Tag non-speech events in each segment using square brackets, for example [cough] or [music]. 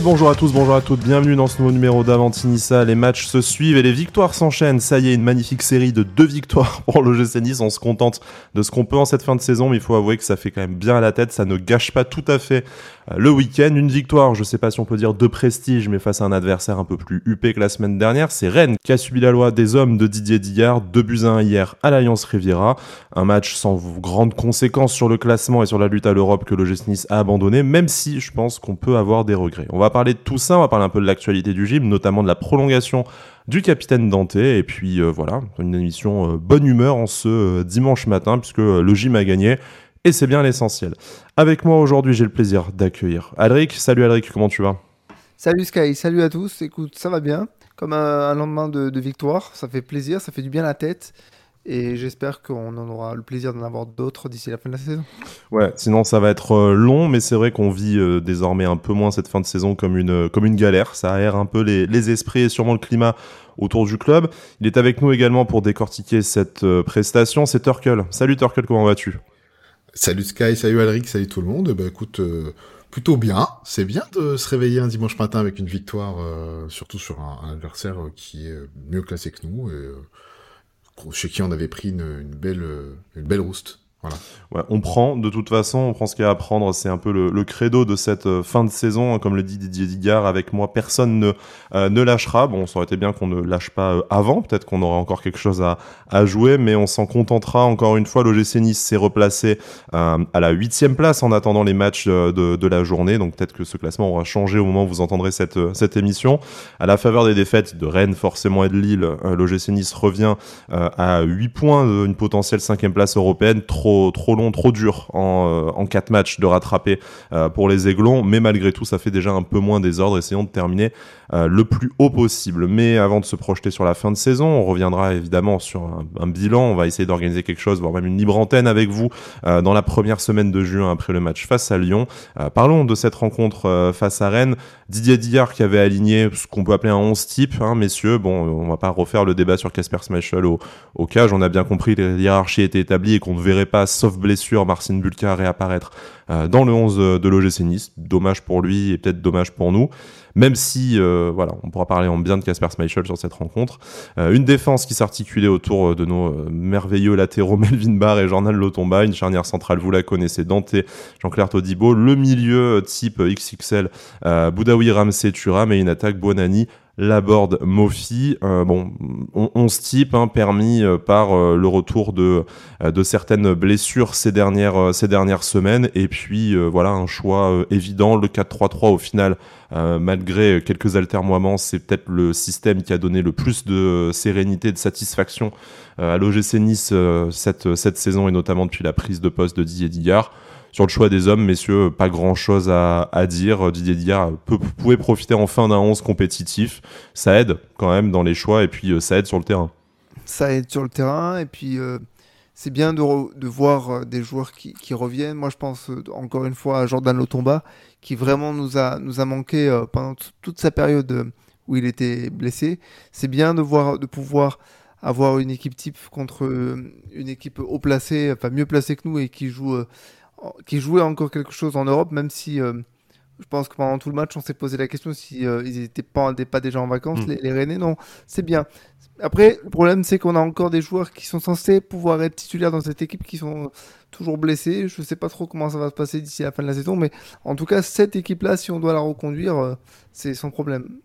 Bonjour à tous, bonjour à toutes, bienvenue dans ce nouveau numéro d'Avantinissa. Les matchs se suivent et les victoires s'enchaînent. Ça y est, une magnifique série de deux victoires [laughs] pour l'OGC Nice. On se contente de ce qu'on peut en cette fin de saison, mais il faut avouer que ça fait quand même bien à la tête. Ça ne gâche pas tout à fait euh, le week-end. Une victoire, je sais pas si on peut dire de prestige, mais face à un adversaire un peu plus huppé que la semaine dernière. C'est Rennes qui a subi la loi des hommes de Didier Dillard. Deux buts à 1 hier à l'Alliance Riviera. Un match sans grandes conséquences sur le classement et sur la lutte à l'Europe que l'OGC Nice a abandonné, même si je pense qu'on peut avoir des regrets. Va parler de tout ça, on va parler un peu de l'actualité du gym, notamment de la prolongation du capitaine Dante, et puis euh, voilà, une émission euh, bonne humeur en ce euh, dimanche matin, puisque le gym a gagné, et c'est bien l'essentiel. Avec moi aujourd'hui, j'ai le plaisir d'accueillir Alric. Salut Alric, comment tu vas? Salut Sky, salut à tous, écoute, ça va bien, comme un, lendemain de, victoire, ça fait plaisir, ça fait du bien la tête, et j'espère qu'on en aura le plaisir d'en avoir d'autres d'ici la fin de la saison. Ouais, sinon ça va être euh, long, mais c'est vrai qu'on vit euh, désormais un peu moins cette fin de saison comme une, euh, comme une galère. Ça aère un peu les, les esprits et sûrement le climat autour du club. Il est avec nous également pour décortiquer cette prestation. C'est Turkel. Salut Turkel, comment vas-tu? Salut Sky, salut Alric, salut tout le monde. Bah écoute, plutôt bien. C'est bien de se réveiller un dimanche matin avec une victoire, surtout sur un, un, adversaire qui est mieux classé que nous. Et, chez qui on avait pris une, belle, une belle rouste. On prend, de toute façon, on prend ce qu'il y a à prendre. C'est un peu le, credo de cette euh, fin de saison. Hein, comme le dit Didier Digard, avec moi, personne ne, euh, ne lâchera. Bon, ça aurait été bien qu'on ne lâche pas euh, avant. Peut-être qu'on aura encore quelque chose à, jouer, mais on s'en contentera. Encore une fois, l'OGC Nice s'est replacé à la huitième place en attendant les matchs de, la journée. Donc peut-être que ce classement aura changé au moment où vous entendrez cette, cette émission. À la faveur des défaites de Rennes, forcément, et de Lille, l'OGC Nice revient à 8 points d'une potentielle cinquième place européenne. Trop trop, long, trop dur en, euh, en quatre matchs de rattraper euh, pour les Aiglons, mais malgré tout, ça fait déjà un peu moins désordre. Essayons de terminer euh, le plus haut possible. Mais avant de se projeter sur la fin de saison, on reviendra évidemment sur un, bilan. On va essayer d'organiser quelque chose, voire même une libre antenne avec vous dans la première semaine de juin après le match face à Lyon. parlons de cette rencontre face à Rennes. Didier Dillard qui avait aligné ce qu'on peut appeler un 11 type, hein, messieurs. Bon, on va pas refaire le débat sur Casper Schmeichel au, au cage. On a bien compris que les hiérarchies étaient établies et qu'on ne verrait pas sauf blessure, Marcin Bulka réapparaître euh, dans le 11 de l'OGC. Dommage pour lui et peut-être dommage pour nous. Même si, euh, voilà, on pourra parler en bien de Casper Schmeichel sur cette rencontre. Euh, une défense qui s'articulait autour de nos merveilleux latéraux [laughs] Melvin Barr et Jordan Lotomba. Une charnière centrale, vous la connaissez, Dante, Jean-Claire Todibo. Le milieu type XXL, Boudaoui, Ramsey, Thuram et une attaque Bonani, Laborde Mofi, euh, bon, type hein, permis euh, par euh, le retour de, de certaines blessures ces dernières, semaines, et puis voilà un choix évident, le 4-3-3 au final, malgré quelques altermoiements, c'est peut-être le système qui a donné le plus de sérénité, de satisfaction à l'OGC Nice cette, saison, et notamment depuis la prise de poste de Didier Dillard. Sur le choix des hommes, messieurs, pas grand chose à, dire. Didier Dillard peut, pouvait profiter enfin d'un 11 compétitif. Ça aide quand même dans les choix et puis euh, ça aide sur le terrain. Ça aide sur le terrain et puis euh, c'est bien de, voir euh, des joueurs qui, qui, reviennent. Moi, je pense encore une fois à Jordan Lotomba qui vraiment nous a, nous a manqué pendant toute sa période où il était blessé. C'est bien de, voir, de pouvoir avoir une équipe type contre une équipe haut placée, enfin mieux placée que nous et qui joue qui jouait encore quelque chose en Europe, même si euh, je pense que pendant tout le match, on s'est posé la question si euh, ils n'étaient pas, pas, déjà en vacances, mm. les, les Rennais. Non, c'est bien. Après, le problème, c'est qu'on a encore des joueurs qui sont censés pouvoir être titulaires dans cette équipe qui sont toujours blessés. Je ne sais pas trop comment ça va se passer d'ici la fin de la saison, mais en tout cas, cette équipe-là, si on doit la reconduire, euh, c'est sans problème.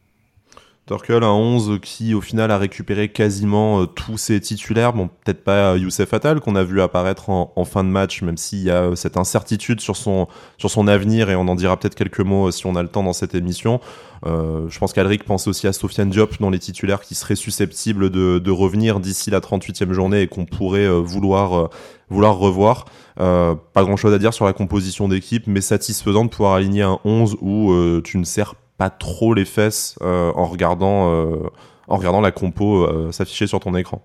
Torkel, un 11 qui au final a récupéré quasiment euh, tous ses titulaires. Bon, peut-être pas Youssef Attal qu'on a vu apparaître en, fin de match, même s'il y a euh, cette incertitude sur son, sur son avenir et on en dira peut-être quelques mots euh, si on a le temps dans cette émission. Je pense qu'Alric pense aussi à Sofiane Diop dans les titulaires qui seraient susceptibles de, revenir d'ici la 38e journée et qu'on pourrait vouloir, vouloir revoir. Pas grand chose à dire sur la composition d'équipe, mais satisfaisant de pouvoir aligner un 11 où tu ne sers pas trop les fesses euh, en regardant euh, en regardant la compo euh, s'afficher sur ton écran.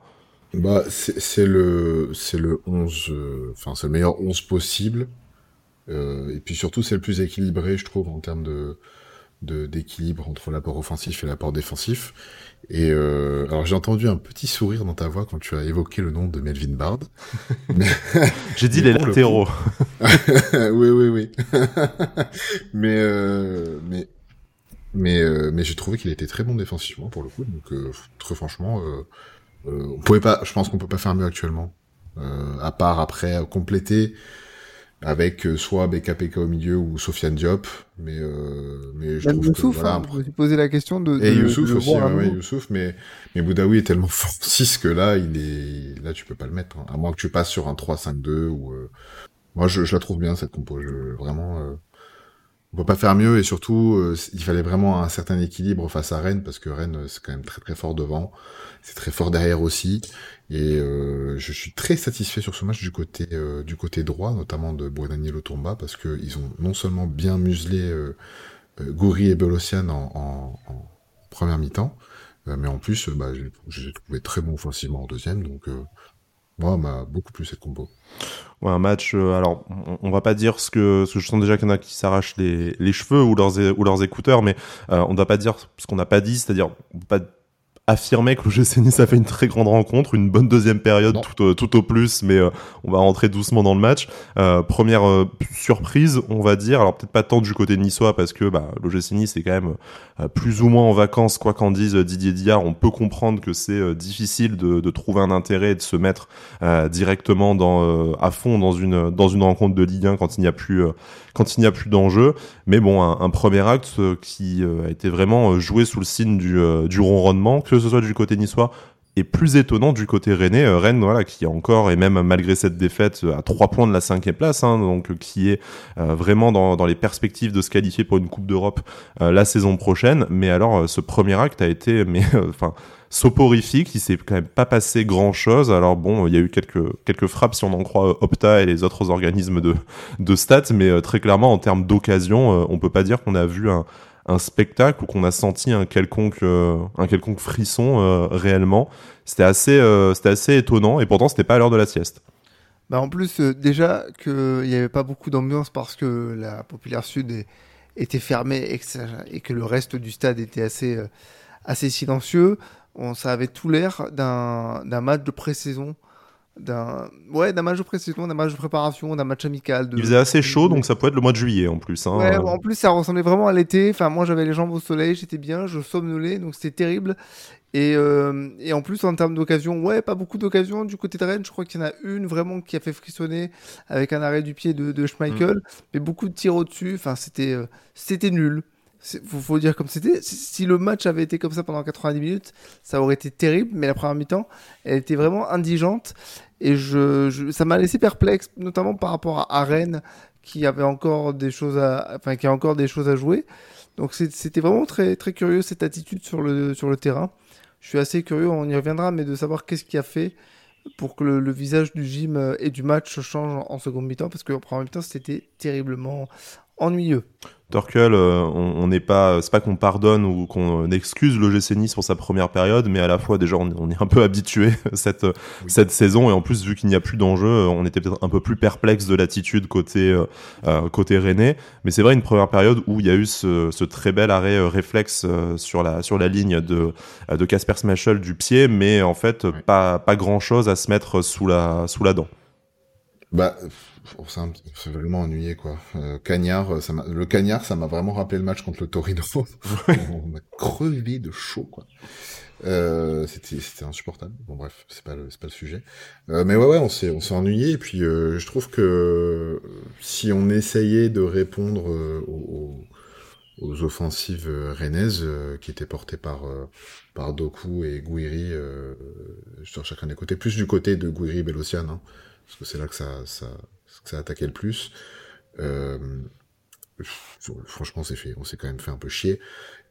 Bah c'est le c'est le 11 enfin c'est le meilleur 11 possible et puis surtout c'est le plus équilibré je trouve en termes de d'équilibre entre l'apport offensif et l'apport défensif. Et euh, alors j'ai entendu un petit sourire dans ta voix quand tu as évoqué le nom de Melvin Bard. [laughs] j'ai dit les latéraux. [laughs] oui oui oui. [laughs] mais euh, mais Mais, mais j'ai trouvé qu'il était très bon défensivement pour le coup. Donc très franchement, on pouvait pas. Je pense qu'on peut pas faire mieux actuellement. à part après compléter avec euh, soit BKPK au milieu ou Sofiane Diop, mais euh, mais je trouve Youssouf, que voilà, hein, je me suis posé la question de, et Youssouf aussi, ouais, Youssouf, mais mais Boudaoui est tellement [laughs] fort 6 que là il est là tu peux pas le mettre, hein. à moins que tu passes sur un 3-5-2 ou euh... moi je, je, la trouve bien cette compo, je, vraiment euh... on peut pas faire mieux et surtout euh, il fallait vraiment un certain équilibre face à Rennes parce que Rennes c'est quand même très très fort devant, c'est très fort derrière aussi. Et euh, je suis très satisfait sur ce match du côté euh, du côté droit, notamment de Daniel Tomba, parce que ils ont non seulement bien muselé euh, euh Goury et Belocian en, en, première mi-temps, mais en plus, bah, j'ai trouvé très bon offensivement en deuxième, donc moi, m'a beaucoup plu cette combo. Ouais, un match. alors, on, va pas dire ce que, ce que je sens déjà qu'il y en a qui s'arrachent les, les, cheveux ou leurs, ou leurs écouteurs, mais on ne doit pas dire ce qu'on n'a pas dit, c'est-à-dire pas affirmer que le GC a fait une très grande rencontre, une bonne deuxième période tout, euh, tout, au plus, mais euh, on va rentrer doucement dans le match. Euh, première euh, surprise, on va dire, alors peut-être pas tant du côté niçois parce que bah, le GC Nice est quand même plus ou moins en vacances, quoi qu'en dise Didier Diard. On peut comprendre que c'est difficile de, de, trouver un intérêt et de se mettre directement dans, à fond dans une, dans une rencontre de Ligue 1 quand il n'y a plus, quand il n'y a plus d'enjeu. Mais bon, un, premier acte qui a été vraiment joué sous le signe du, ronronnement que ce soit du côté niçois et plus étonnant du côté rennais. Euh, Rennes, voilà, qui est encore, et même malgré cette défaite, euh, à trois points de la cinquième place, hein, donc euh, qui est vraiment dans, dans, les perspectives de se qualifier pour une Coupe d'Europe la saison prochaine. Mais alors, ce premier acte a été, mais [laughs] enfin, soporifique. Il s'est quand même pas passé grand chose. Alors bon, il y a eu quelques quelques frappes si on en croit Opta et les autres organismes de de stats, mais très clairement en termes d'occasion, on peut pas dire qu'on a vu un un spectacle ou qu'on a senti un quelconque, euh, un quelconque frisson euh, réellement. C'était assez, euh, assez étonnant et pourtant c'était pas à l'heure de la sieste. Bah en plus, déjà qu'il n'y avait pas beaucoup d'ambiance parce que la Populaire Sud était fermée et que, et que, le reste du stade était assez, assez silencieux. On, ça avait tout l'air d'un match de pré-saison d'un ouais d'un match de précision d'un match de préparation d'un match amical de... il faisait assez chaud donc ça peut être le mois de juillet en plus hein. ouais, en plus ça ressemblait vraiment à l'été. Enfin moi j'avais les jambes au soleil j'étais bien je somnolais donc c'était terrible. Et, euh, et en plus en termes d'occasion ouais pas beaucoup d'occasions du côté de Rennes. Je crois qu'il y en a une vraiment qui a fait frissonner avec un arrêt du pied de, de Schmeichel mm. mais beaucoup de tirs au dessus enfin c'était euh, c'était nul faut, faut dire comme c'était. Si le match avait été comme ça pendant 90 minutes, ça aurait été terrible. Mais la première mi-temps, elle était vraiment indigente et je, ça m'a laissé perplexe, notamment par rapport à, Rennes qui avait encore des choses à, enfin qui a encore des choses à jouer. Donc c'était vraiment très très curieux cette attitude sur le sur le terrain. Je suis assez curieux, on y reviendra, mais de savoir qu'est-ce qui a fait pour que le, visage du gym et du match change en, en seconde mi-temps, parce qu'en première mi-temps c'était terriblement ennuyeux. Torkel, euh, on n'est pas, c'est pas qu'on pardonne ou qu'on excuse le GC Nice pour sa première période, mais à la fois déjà on, est un peu [laughs] habitué cette cette saison et en plus vu qu'il n'y a plus d'enjeu, euh, on était peut-être un peu plus perplexe de l'attitude côté euh, côté Rennais. Mais c'est vrai une première période où il y a eu ce, très bel arrêt réflexe sur la sur la ligne de de Casper Smashel du pied, mais en fait pas pas grand chose à se mettre sous la sous la dent. Bah c'est vraiment ennuyé quoi. Euh, cagnard, ça le cagnard, ça m'a vraiment rappelé le match contre le Torino. [laughs] on a crevé de chaud quoi. Euh, c'était insupportable. Bon bref, c'est pas le c'est pas le sujet. Euh, mais ouais ouais, on s'est on s'est ennuyé et puis euh, je trouve que si on essayait de répondre euh, aux, aux, offensives rennaises qui étaient portées par par Doku et Gouiri sur chacun des côtés, plus du côté de Gouiri et Bélocian, hein, parce que c'est là que ça ça ça attaquait le plus. Euh, franchement, c'est fait. On s'est quand même fait un peu chier.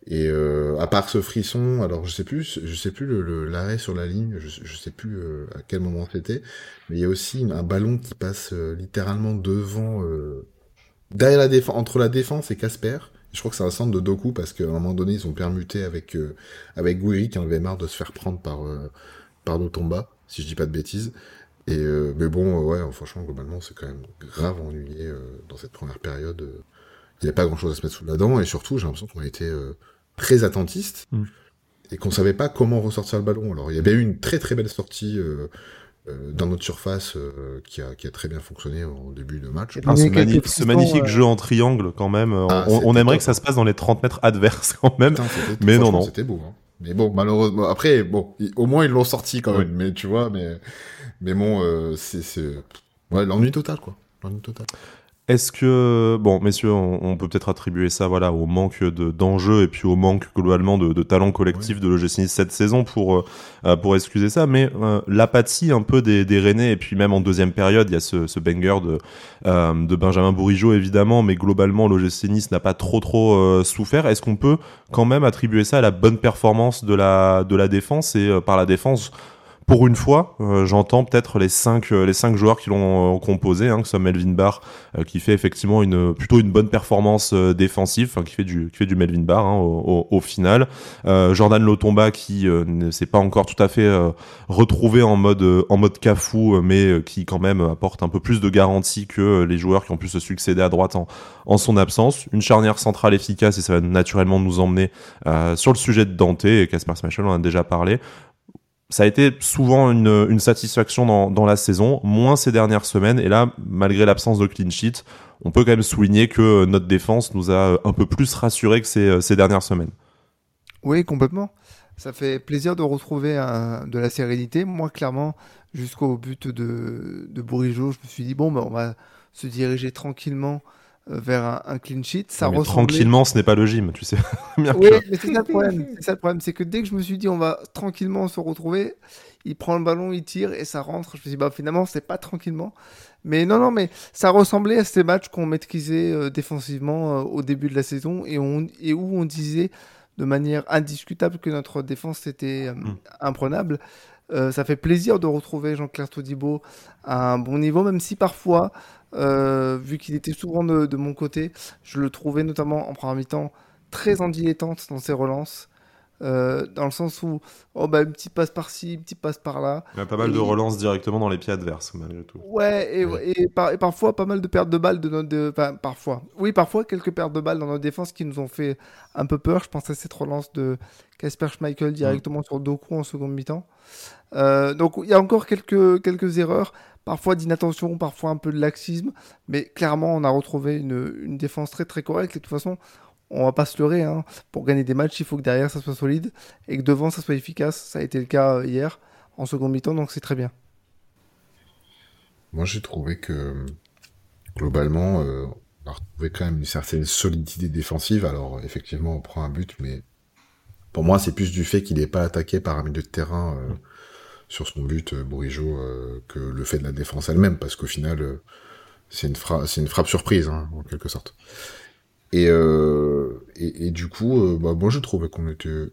Et euh, à part ce frisson, alors je sais plus, je sais plus l'arrêt sur la ligne, je, je sais plus euh, à quel moment c'était, mais il y a aussi un ballon qui passe littéralement devant, derrière la défense, entre la défense et Casper. Je crois que c'est un centre de Doku parce qu'à un moment donné ils ont permuté avec avec qui en avait marre de se faire prendre par par Notomba, si je dis pas de bêtises. Et euh, mais bon, euh, ouais, franchement, globalement, c'est quand même grave ennuyé euh, dans cette première période. Il n'y a pas grand-chose à se mettre sous la dent, et surtout, j'ai l'impression qu'on a été très attentiste mm. et qu'on savait pas comment ressortir le ballon. Alors, il y avait eu une très très belle sortie euh, dans notre surface euh, qui, a, qui, a, très bien fonctionné au début de match. Ah, ce, magnifique jeu en triangle quand même. Ah, on, aimerait que ça se passe dans les 30 mètres [laughs] adverses quand même. mais non, non. C'était beau. Hein. Mais bon, malheureusement, après, bon, au moins ils l'ont sorti quand même. Mais tu vois, mais, mais bon, euh, c'est, ouais, l'ennui total quoi. L'ennui total. Est-ce que, bon, messieurs, on, peut peut-être attribuer ça voilà, au manque d'enjeux et puis au manque globalement de, de talent collectif de l'OGC Nice cette saison pour, euh, euh, pour excuser ça, mais euh, l'apathie un peu des, des Rennais et puis même en deuxième période, il y a ce, ce banger de, de Benjamin Bourigeau évidemment, mais globalement l'OGC Nice n'a pas trop trop souffert. Est-ce qu'on peut quand même attribuer ça à la bonne performance de la, de la défense et par la défense pour une fois, euh, j'entends peut-être les cinq euh, les cinq joueurs qui l'ont euh, composé, hein, que Melvin Barr qui fait effectivement une plutôt une bonne performance défensive, qui fait du qui fait du Melvin Barr hein, au, final. Jordan Lotomba qui ne s'est pas encore tout à fait retrouvé en mode en mode cafou, mais qui quand même apporte un peu plus de garantie que les joueurs qui ont pu se succéder à droite en, en son absence. Une charnière centrale efficace et ça va naturellement nous emmener sur le sujet de Dante et Casper Smashel, on en a déjà parlé ça a été souvent une, satisfaction dans, la saison, moins ces dernières semaines. Et là, malgré l'absence de clean sheet, on peut quand même souligner que notre défense nous a un peu plus rassuré que ces, ces dernières semaines. Oui, complètement. Ça fait plaisir de retrouver de la sérénité. Moi, clairement, jusqu'au but de, de je me suis dit, bon, ben, on va se diriger tranquillement euh, vers un, clean sheet. Ça ressemblait... Tranquillement, ce n'est pas le gym, tu sais. [laughs] oui, mais c'est ça le [laughs] problème. C'est ça le problème, c'est que dès que je me suis dit on va tranquillement se retrouver, il prend le ballon, il tire et ça rentre. Je me suis dit bah finalement c'est pas tranquillement. Mais non non, mais ça ressemblait à ces matchs qu'on maîtrisait euh, défensivement euh, au début de la saison et, on, et où on disait de manière indiscutable que notre défense était mm. imprenable. ça fait plaisir de retrouver Jean-Claire Todibo à un bon niveau, même si parfois euh, vu qu'il était souvent de, mon côté. Je le trouvais notamment en première mi-temps très en dilettante dans ses relances. Euh, dans le sens où, oh bah, une petite passe par-ci, une petite passe par-là. Il y a pas mal de relances directement dans les pieds adverses, malgré tout. Ouais, et, parfois pas mal de pertes de balles de notre. Enfin, parfois. Oui, parfois quelques pertes de balles dans notre défense qui nous ont fait un peu peur. Je pense à cette relance de Casper Schmeichel directement sur Doku en seconde mi-temps. Euh, donc il y a encore quelques, quelques erreurs parfois d'inattention, parfois un peu de laxisme, mais clairement on a retrouvé une, défense très très correcte. Et de toute façon on va pas se leurrer, hein. pour gagner des matchs il faut que derrière ça soit solide. Et que devant ça soit efficace, ça a été le cas euh, hier en seconde mi-temps donc c'est très bien. Moi j'ai trouvé que globalement euh, on a retrouvé quand même une certaine solidité défensive, alors effectivement on prend un but mais pour moi c'est plus du fait qu'il n'est pas attaqué par un milieu de terrain euh, sur son but, euh, Bourigeau, euh, que le fait de la défense elle-même, parce qu'au final, euh, c'est une, frappe, surprise, hein, en quelque sorte. Et, et, du coup, bah, moi je trouvais qu'on était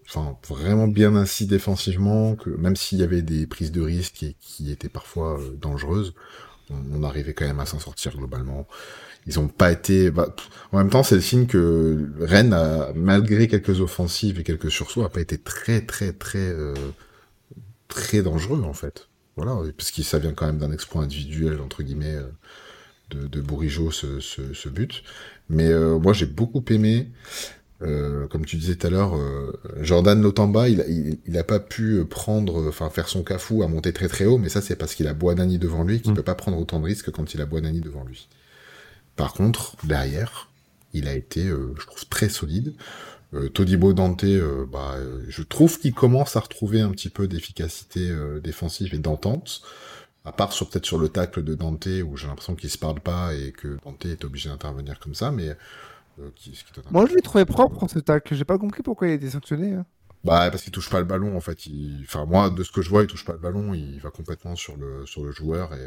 vraiment bien ainsi défensivement, que même s'il y avait des prises de risque qui, étaient parfois dangereuses, on, arrivait quand même à s'en sortir globalement. Ils ont pas été. Bah, en même temps, c'est le signe que Rennes, a, malgré quelques offensives et quelques sursauts, a pas été très très très très dangereux en fait. Voilà, parce que ça vient quand même d'un exploit individuel entre guillemets euh, de, de Bourigeau ce, ce, ce, but. Mais euh, moi j'ai beaucoup aimé, euh, comme tu disais tout à l'heure, Jordan Lotamba, il, il, a pas pu prendre, enfin faire son cafou à monter très très haut, mais ça c'est parce qu'il a Boanani devant lui, qu'il mm. peut pas prendre autant de risques quand il a Boanani devant lui. Par contre, derrière, il a été, je trouve, très solide. Euh, Todibo Dante, euh, bah, euh, je trouve qu'il commence à retrouver un petit peu d'efficacité défensive et d'entente. À part sur peut-être sur le tacle de Dante où j'ai l'impression qu'il se parle pas et que Dante est obligé d'intervenir comme ça, mais qui, moi je l'ai trouvé propre ce tacle. J'ai pas compris pourquoi il a été sanctionné. Hein. Bah parce qu'il touche pas le ballon en fait. Enfin moi de ce que je vois il touche pas le ballon, il va complètement sur le sur le joueur et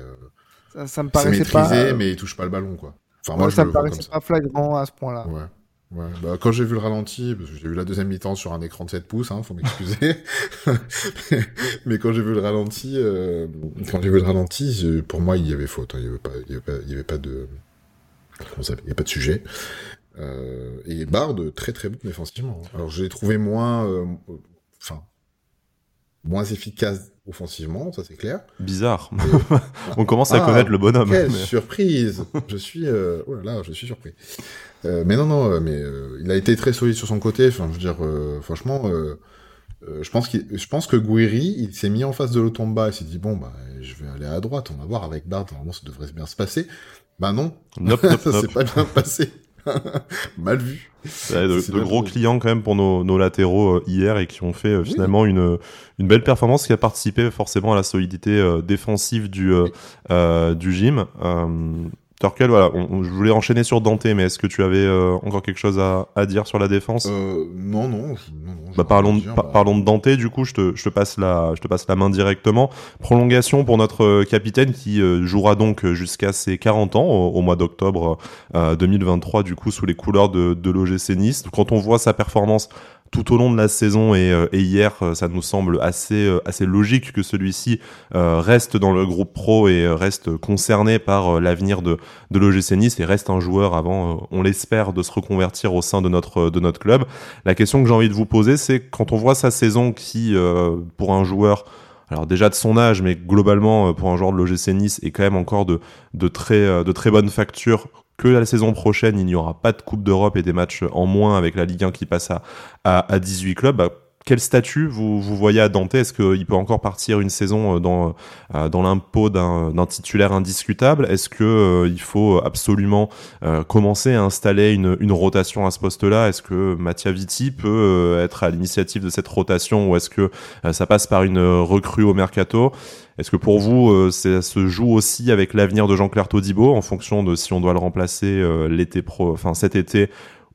ça, ça me paraissait pas. mais il touche pas le ballon quoi. Enfin moi ça me paraissait pas flagrant à ce point-là. Ouais. Ouais, bah, quand j'ai vu le ralenti, parce que j'ai vu la deuxième mi-temps sur un écran de 7 pouces, hein, faut m'excuser. [laughs] mais quand j'ai vu le ralenti, euh, quand j'ai vu le ralenti, pour moi, il y avait faute. Hein, il y avait pas, y avait pas, il y avait pas de, il y avait pas de sujet. Euh, et Bard très très bon défensivement. Alors je l'ai trouvé moins, euh, enfin, moins efficace offensivement, ça c'est clair. Bizarre. [laughs] On commence à ah, connaître le bonhomme. Quelle surprise Je suis, euh... oh là là, je suis surpris. Euh, mais non, non, euh, mais euh, il a été très solide sur son côté. Enfin, je veux dire, franchement, je pense qu'il, je pense que Guiri, il s'est mis en face de l'Otomba et s'est dit bon bah je vais aller à droite, on va voir avec Bard, normalement ça devrait bien se passer. Bah non, nope, nope, [laughs] ça s'est pas bien passé. [laughs] Mal vu. de, gros clients quand même pour nos, nos latéraux euh, hier et qui ont fait euh, finalement une, une belle performance qui a participé forcément à la solidité euh, défensive du, du gym. Torquel, voilà, je voulais enchaîner sur Dante, mais est-ce que tu avais euh, encore quelque chose à, à, dire sur la défense? Euh, Non, non. non, bah, parlons, de, bah. parlons de Dante, du coup, je te, je te, passe la, je te passe la main directement. Prolongation pour notre euh, capitaine qui euh, jouera donc jusqu'à ses 40 ans au, mois d'octobre 2023, du coup, sous les couleurs de, de l'OGC Nice. Quand on voit sa performance tout au long de la saison et, euh, hier, euh, ça nous semble assez euh, assez logique que celui-ci reste dans le groupe pro et reste concerné par l'avenir de de l'OGC Nice et reste un joueur avant, on l'espère, de se reconvertir au sein de notre de notre club. La question que j'ai envie de vous poser, c'est quand on voit sa saison qui, pour un joueur alors déjà de son âge, mais globalement pour un joueur de l'OGC Nice est quand même encore de, de très de très bonne facture que la saison prochaine, il n'y aura pas de Coupe d'Europe et des matchs en moins avec la Ligue 1 qui passe à, à, 18 clubs. Quel statut vous, vous voyez à Dante? Est-ce qu'il peut encore partir une saison euh, dans, euh, dans l'impôt d'un titulaire indiscutable? Est-ce que euh, il faut absolument commencer à installer une, une rotation à ce poste-là? Est-ce que Mattia Vitti peut être à l'initiative de cette rotation? Ou est-ce que ça passe par une recrue au mercato? Est-ce que pour vous, ça se joue aussi avec l'avenir de Jean-Claire Todibo en fonction de si on doit le remplacer l'été pro, enfin cet été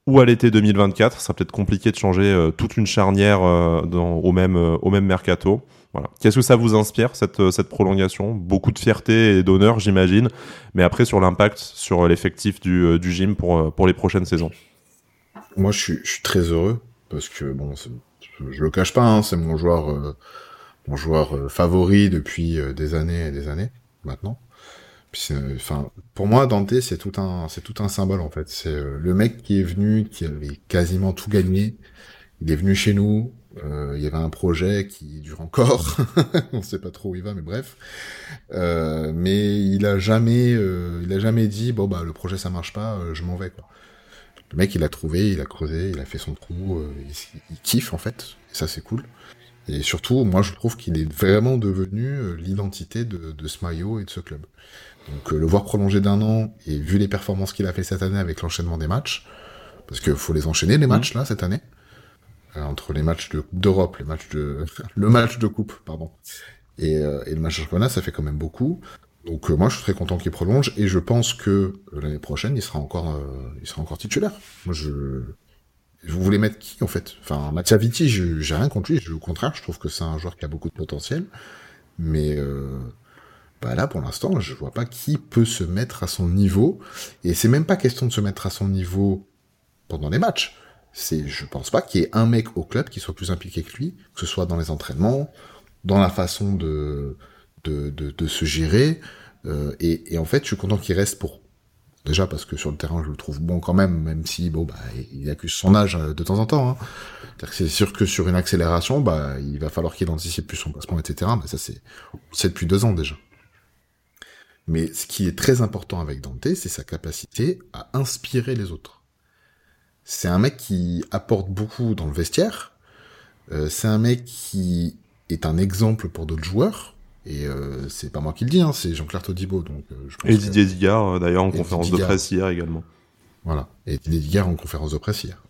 ou à l'été 2024 Ça sera peut-être compliqué de changer euh, toute une charnière dans, au même au même mercato. Qu'est-ce que ça vous inspire cette cette prolongation? Beaucoup de fierté et d'honneur, j'imagine. Mais après sur l'impact sur l'effectif du, du gym pour pour les prochaines saisons? Moi, je suis, très heureux parce que bon, je le cache pas, hein, c'est mon joueur mon joueur euh, favori depuis euh, des années et des années maintenant. Enfin, pour moi, Dante, c'est tout un, c'est tout un symbole en fait. C'est euh, le mec qui est venu, qui avait quasiment tout gagné. Il est venu chez nous. Euh, il y avait un projet qui dure encore. [laughs] On sait pas trop où il va, mais bref. Euh, mais il a jamais, il a jamais dit bon bah le projet ça marche pas, je m'en vais quoi. Le mec, il a trouvé, il a creusé, il a fait son trou, il, kiffe en fait. Et ça, c'est cool. Et surtout, moi, je trouve qu'il est vraiment devenu l'identité de, de ce maillot et de ce club. Donc, euh, le voir prolonger d'un an, et vu les performances qu'il a fait cette année avec l'enchaînement des matchs, parce qu'il faut les enchaîner, les matchs, là, cette année, euh, entre les matchs d'Europe, les matchs de... [laughs] le match de coupe, pardon, et, et le match de championnat, ça fait quand même beaucoup. Donc moi je suis très content qu'il prolonge et je pense que l'année prochaine il sera encore il sera encore titulaire. Moi je vous voulez mettre qui en fait? Enfin, Mattia Vitti, j'ai rien contre lui. Au contraire, je trouve que c'est un joueur qui a beaucoup de potentiel. Mais euh, bah là, pour l'instant, je vois pas qui peut se mettre à son niveau. Et c'est même pas question de se mettre à son niveau pendant les matchs. C'est, je pense pas qu'il y ait un mec au club qui soit plus impliqué que lui, que ce soit dans les entraînements, dans la façon de de, de, se gérer. Euh, et, et en fait, je suis content qu'il reste pour Déjà parce que sur le terrain, je le trouve bon quand même, même si bon bah il accuse son âge euh, de temps en temps. Hein. C'est sûr que sur une accélération, bah il va falloir qu'il anticipe plus son placement, etc. Mais ça c'est c'est depuis deux ans déjà. Mais ce qui est très important avec Dante, c'est sa capacité à inspirer les autres. C'est un mec qui apporte beaucoup dans le vestiaire. Euh, c'est un mec qui est un exemple pour d'autres joueurs. Et euh, c'est pas moi qui le dis, hein, c'est Jean-Claire Todibo. Donc, euh, je pense et Didier Digard, euh, d'ailleurs, en conférence de presse hier également. Voilà. Et Didier Digard en conférence de presse hier.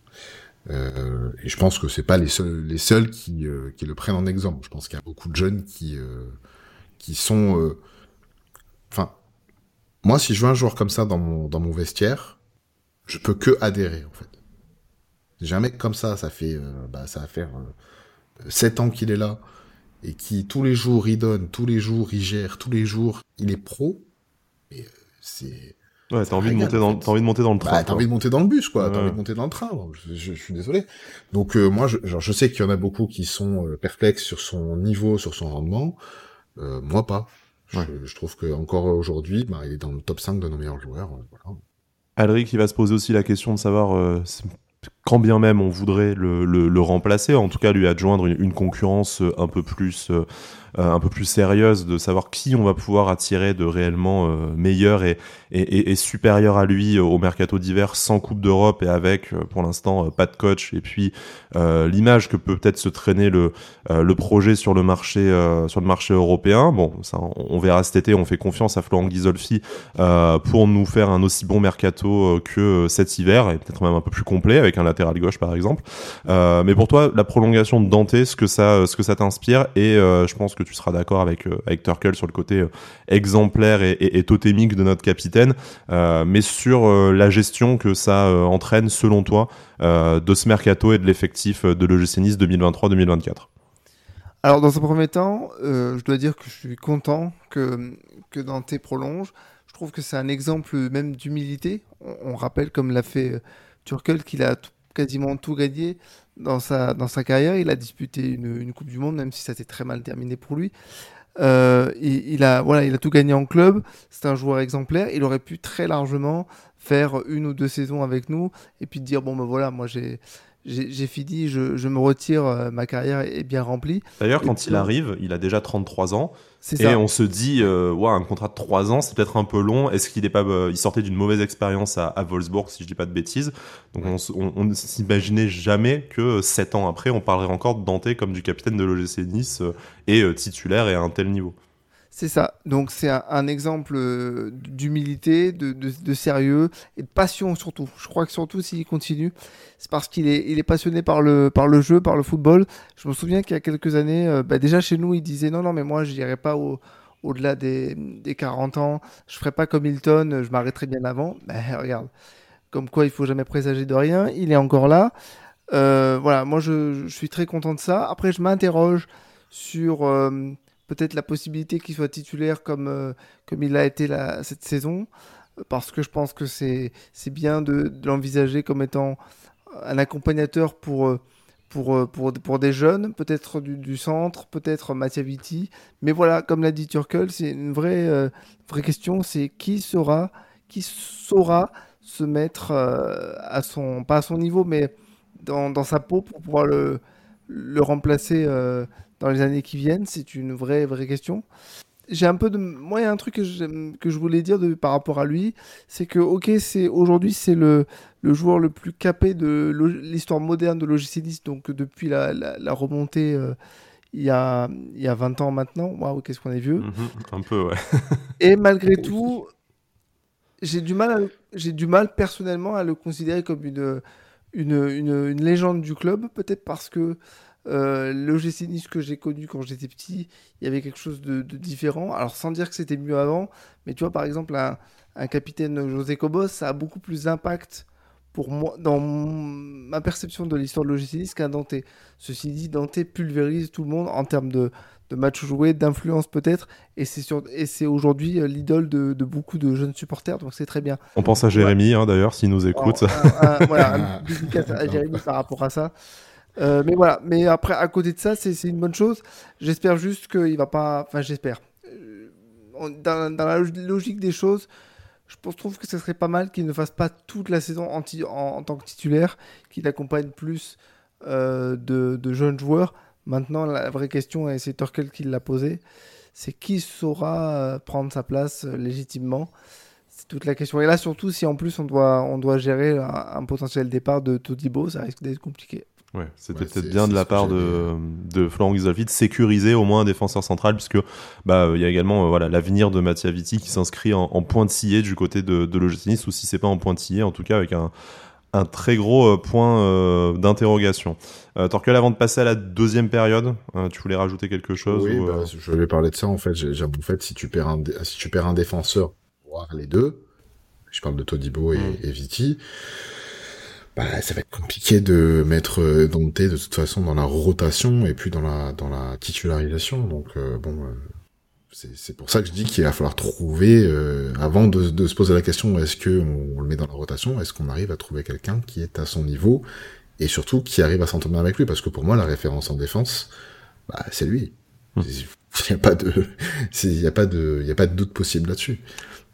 Euh, et je pense que c'est pas les seuls, les seuls qui, qui le prennent en exemple. Je pense qu'il y a beaucoup de jeunes qui, qui sont. Enfin, moi, si je veux un joueur comme ça dans mon, dans mon vestiaire, je peux que adhérer en fait. J'ai un mec comme ça, ça fait, bah, ça va faire sept ans qu'il est là et qui tous les jours il donne, tous les jours il gère, tous les jours il est pro, et euh, c'est Ouais, t'as envie, de monter dans, t'as envie de monter dans le train. Bah, t'as envie de monter dans le bus, quoi. T'as envie de monter dans le train. Je, suis désolé. Donc, euh, moi, je, genre, je sais qu'il y en a beaucoup qui sont euh, perplexes sur son niveau, sur son rendement. Euh, moi, pas. Je, je, trouve que encore aujourd'hui, bah, il est dans le top 5 de nos meilleurs joueurs. Voilà. Alric, il va se poser aussi la question de savoir quand bien même on voudrait le, le, remplacer, en tout cas lui adjoindre une, concurrence un peu plus euh, un peu plus sérieuse de savoir qui on va pouvoir attirer de réellement euh, meilleur et, et, et, supérieur à lui au mercato d'hiver sans Coupe d'Europe et avec euh, pour l'instant pas de coach et puis l'image que peut peut-être se traîner le, le projet sur le marché sur le marché européen. Bon, ça on, verra cet été. On fait confiance à Florent Ghisolfi pour nous faire un aussi bon mercato que cet hiver et peut-être même un peu plus complet avec un latéral gauche par exemple. mais pour toi, la prolongation de Dante, ce que ça ce que ça t'inspire et je pense que tu seras d'accord avec, euh, avec Turkel sur le côté euh, exemplaire et, totémique de notre capitaine, euh, mais sur la gestion que ça entraîne selon toi de ce mercato et de l'effectif de l'OGC Nice 2023-2024. Alors dans un premier temps, je dois dire que je suis content que, que Dante prolonge. Je trouve que c'est un exemple même d'humilité. On, rappelle, comme l'a fait Turkel, qu'il a quasiment tout gagné dans sa, carrière. Il a disputé une, une Coupe du Monde, même si ça s'est très mal terminé pour lui. Euh, il, a, voilà, il a tout gagné en club. C'est un joueur exemplaire. Il aurait pu très largement faire une ou deux saisons avec nous et puis dire bon ben voilà, moi j'ai j'ai fini, je, je, me retire, euh, ma carrière est bien remplie. D'ailleurs, quand il arrive, il a déjà 33 ans. Et on se dit, euh, un contrat de 3 ans, c'est peut-être un peu long. Est-ce qu'il est pas, euh, il sortait d'une mauvaise expérience à, à, Wolfsburg, si je dis pas de bêtises. Donc on, ne s'imaginait jamais que 7 ans après, on parlerait encore de Dante comme du capitaine de l'OGC Nice et titulaire et à un tel niveau. C'est ça. Donc c'est un, exemple euh, d'humilité, de, sérieux et de passion surtout. Je crois que surtout s'il continue, c'est parce qu'il est, passionné par le, jeu, par le football. Je me souviens qu'il y a quelques années, euh, bah, déjà chez nous, il disait non, non, mais moi je n'irai pas au, au-delà des, des, 40 ans. Je ferai pas comme Hilton, je m'arrêterai bien avant. [laughs] Ben regarde, comme quoi il faut jamais présager de rien. Il est encore là. Euh, voilà, moi je, suis très content de ça. Après, je m'interroge sur peut-être la possibilité qu'il soit titulaire comme, euh, comme il a été cette saison, parce que je pense que c'est bien de, l'envisager comme étant un accompagnateur pour, euh, pour, euh, pour, pour des jeunes, peut-être du, centre, peut-être Viti. Mais voilà, comme l'a dit Turkel, c'est une vraie, vraie question, c'est qui sera, qui saura se mettre à son, pas à son niveau, mais dans, dans sa peau pour pouvoir le, le remplacer dans les années qui viennent C'est une vraie, vraie question. J'ai un peu de. Moi, il y a un truc que je, que je voulais dire de, par rapport à lui. C'est que, ok, c'est aujourd'hui, c'est le, le joueur le plus capé de l'histoire moderne de l'OGC donc depuis la, la, remontée. Euh, il y, a, il y a 20 ans maintenant. Waouh, qu'est-ce qu'on est vieux. Mhm, un peu, ouais. [laughs] Et malgré tout, j'ai du, mal j'ai du mal personnellement à le considérer comme une, une, une, une légende du club, peut-être parce que euh, le GC que j'ai connu quand j'étais petit, il y avait quelque chose de, différent. Alors sans dire que c'était mieux avant, mais tu vois par exemple un, capitaine José Cobos, ça a beaucoup plus d'impact pour moi dans ma perception de l'histoire de l'OGC Nice qu'un Dante. Ceci dit, Dante pulvérise tout le monde en termes de, de matchs joués, d'influence peut-être, et c'est aujourd'hui euh, l'idole de, beaucoup de jeunes supporters, donc c'est très bien. On pense à Jérémy hein, d'ailleurs, s'il nous écoute. voilà, un [laughs] à Jérémy par rapport à ça. Euh, mais voilà, mais après, à côté de ça, c'est une bonne chose. J'espère juste qu'il va pas. Enfin, j'espère. Euh, dans, la logique des choses, je trouve que ce serait pas mal qu'il ne fasse pas toute la saison en, tant que titulaire, qu'il accompagne plus euh, de, jeunes joueurs. Maintenant, la vraie question, et c'est Torkel qui l'a posée, c'est qui saura prendre sa place légitimement? C'est toute la question. Et là, surtout, si en plus on doit, on doit gérer un, potentiel départ de Todibo, ça risque d'être compliqué. Ouais, c'était peut-être bien de la part de, de Florent Ghisolfi de sécuriser au moins un défenseur central, puisque bah il y a également euh, voilà l'avenir de Mattia Vitti qui s'inscrit en, en, pointillé du côté de, de ou si c'est pas en pointillé, en tout cas avec un, un très gros euh, point euh, d'interrogation. Euh, Torquel, avant de passer à la deuxième période, tu voulais rajouter quelque chose Oui, bah, je voulais parler de ça en fait. En fait si tu perds un si tu perds un défenseur, voire les deux, je parle de Todibo et, mm. et Vitti bah, ça va être compliqué de mettre euh, Dante de toute façon dans la rotation et puis dans la dans la titularisation. Donc euh, bon, euh, c'est pour ça que je dis qu'il va falloir trouver avant de, de, se poser la question est-ce que on, le met dans la rotation, est-ce qu'on arrive à trouver quelqu'un qui est à son niveau et surtout qui arrive à s'entendre avec lui? Parce que pour moi la référence en défense, bah, c'est lui. Hum. Il n'y a pas de, [laughs] il y a pas de, il y a pas de doute possible là-dessus.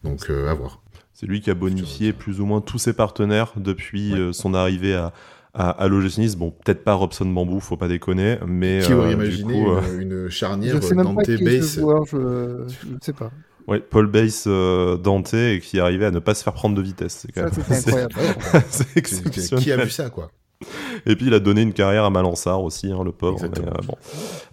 Donc à voir. C'est lui qui a bonifié plus ou moins tous ses partenaires depuis euh, son arrivée à, à, à l'OGC Nice. Bon, peut-être pas Robson Bambou, faut pas déconner, mais Qui aurait euh, imaginé du coup, euh, une, une charnière Je sais même Dante pas qui est ce Base joueur, je je ne sais pas. ouais, Paul Bass euh, Dante et qui arrivait à ne pas se faire prendre de vitesse. C'est quand Ça, même incroyable. [laughs] c'est C'est- Qui a exceptionnel. vu ça, quoi Et puis il a donné une carrière à Malansar aussi, hein, le pauvre. Mais, euh, bon.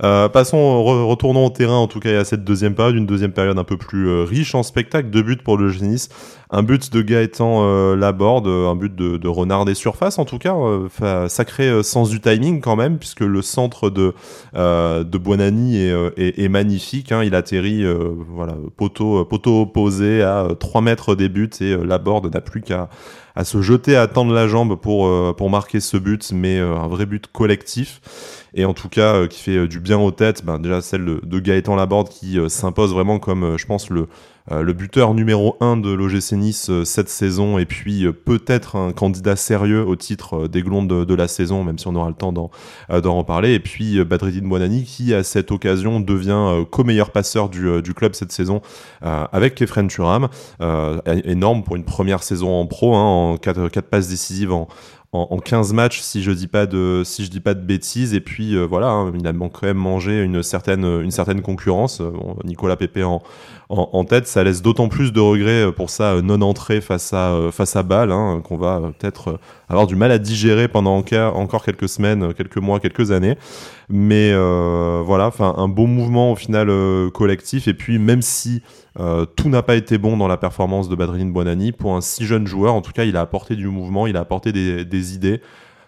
Euh, passons, re- retournons au terrain en tout cas à cette deuxième période, une deuxième période un peu plus euh, riche en spectacle. Deux buts pour le Génis, un but de Gaëtan euh, Laborde, un but de, Renard des surfaces en tout cas, euh, sacré euh, sens du timing quand même, puisque le centre de, euh, de Buonani est, magnifique. hein. il atterrit voilà, poteau, poteau opposé à euh, 3 mètres des buts et Laborde n'a plus qu'à à se jeter à tendre la jambe pour, pour marquer ce but, mais un vrai but collectif. Et en tout cas, qui fait du bien aux têtes. Ben, déjà, celle de, de Gaëtan Laborde qui s'impose vraiment comme, je pense, le, le buteur numéro 1 de l'OGC Nice euh, cette saison. Et puis, euh, peut-être un candidat sérieux au titre euh, d'aiglon de, la saison, même si on aura le temps d'en euh, d'en reparler. Et puis, euh, Badreddine Buonani qui, à cette occasion, devient euh, co-meilleur passeur du, euh, club cette saison euh, avec Kefren Turam. Euh, énorme pour une première saison en pro, hein, en 4, passes décisives en, en, en 15 matchs, si je dis pas de, si je dis pas de bêtises. Et puis euh, voilà, hein, il a quand même mangé une certaine, une certaine concurrence. Euh, Nicolas Pépé en, en, tête, ça laisse d'autant plus de regrets euh, pour sa euh, non-entrée face à, face à Bâle, hein, qu'on va peut-être avoir du mal à digérer pendant encore quelques semaines, quelques mois, quelques années. Mais voilà, un beau mouvement au final collectif. Et puis même si euh, tout n'a pas été bon dans la performance de Badrine Bonani, pour un si jeune joueur, en tout cas, il a apporté du mouvement, il a apporté des, idées.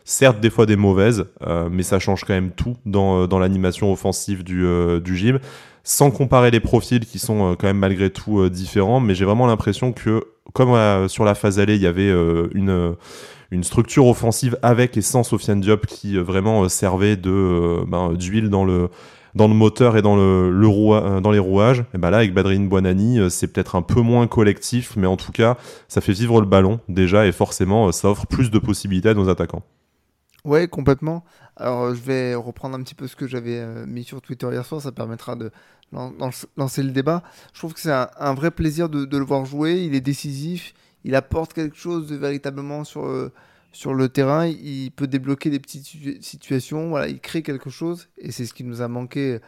Certes, des fois des mauvaises, euh, mais ça change quand même tout dans, euh, l'animation offensive du, euh, gym. Sans comparer les profils qui sont quand même malgré tout différents, mais j'ai vraiment l'impression que, comme sur la phase allée, il y avait une, structure offensive avec et sans Sofiane Diop qui vraiment servait ben, d'huile dans le dans le moteur et dans le, le euh, dans les rouages. Et ben là avec Badrine Buonani, euh, c'est peut-être un peu moins collectif, mais en tout cas, ça fait vivre le ballon déjà et forcément euh, ça offre plus de possibilités à nos attaquants. Ouais, complètement. Alors, je vais reprendre un petit peu ce que j'avais mis sur Twitter hier soir. Ça permettra de lan- lan- lancer le débat. Je trouve que c'est un, vrai plaisir de, le voir jouer. Il est décisif. Il apporte quelque chose de véritablement sur, sur le terrain. Il peut débloquer des petites situ- situations. Voilà, il crée quelque chose. Et c'est ce qui nous a manqué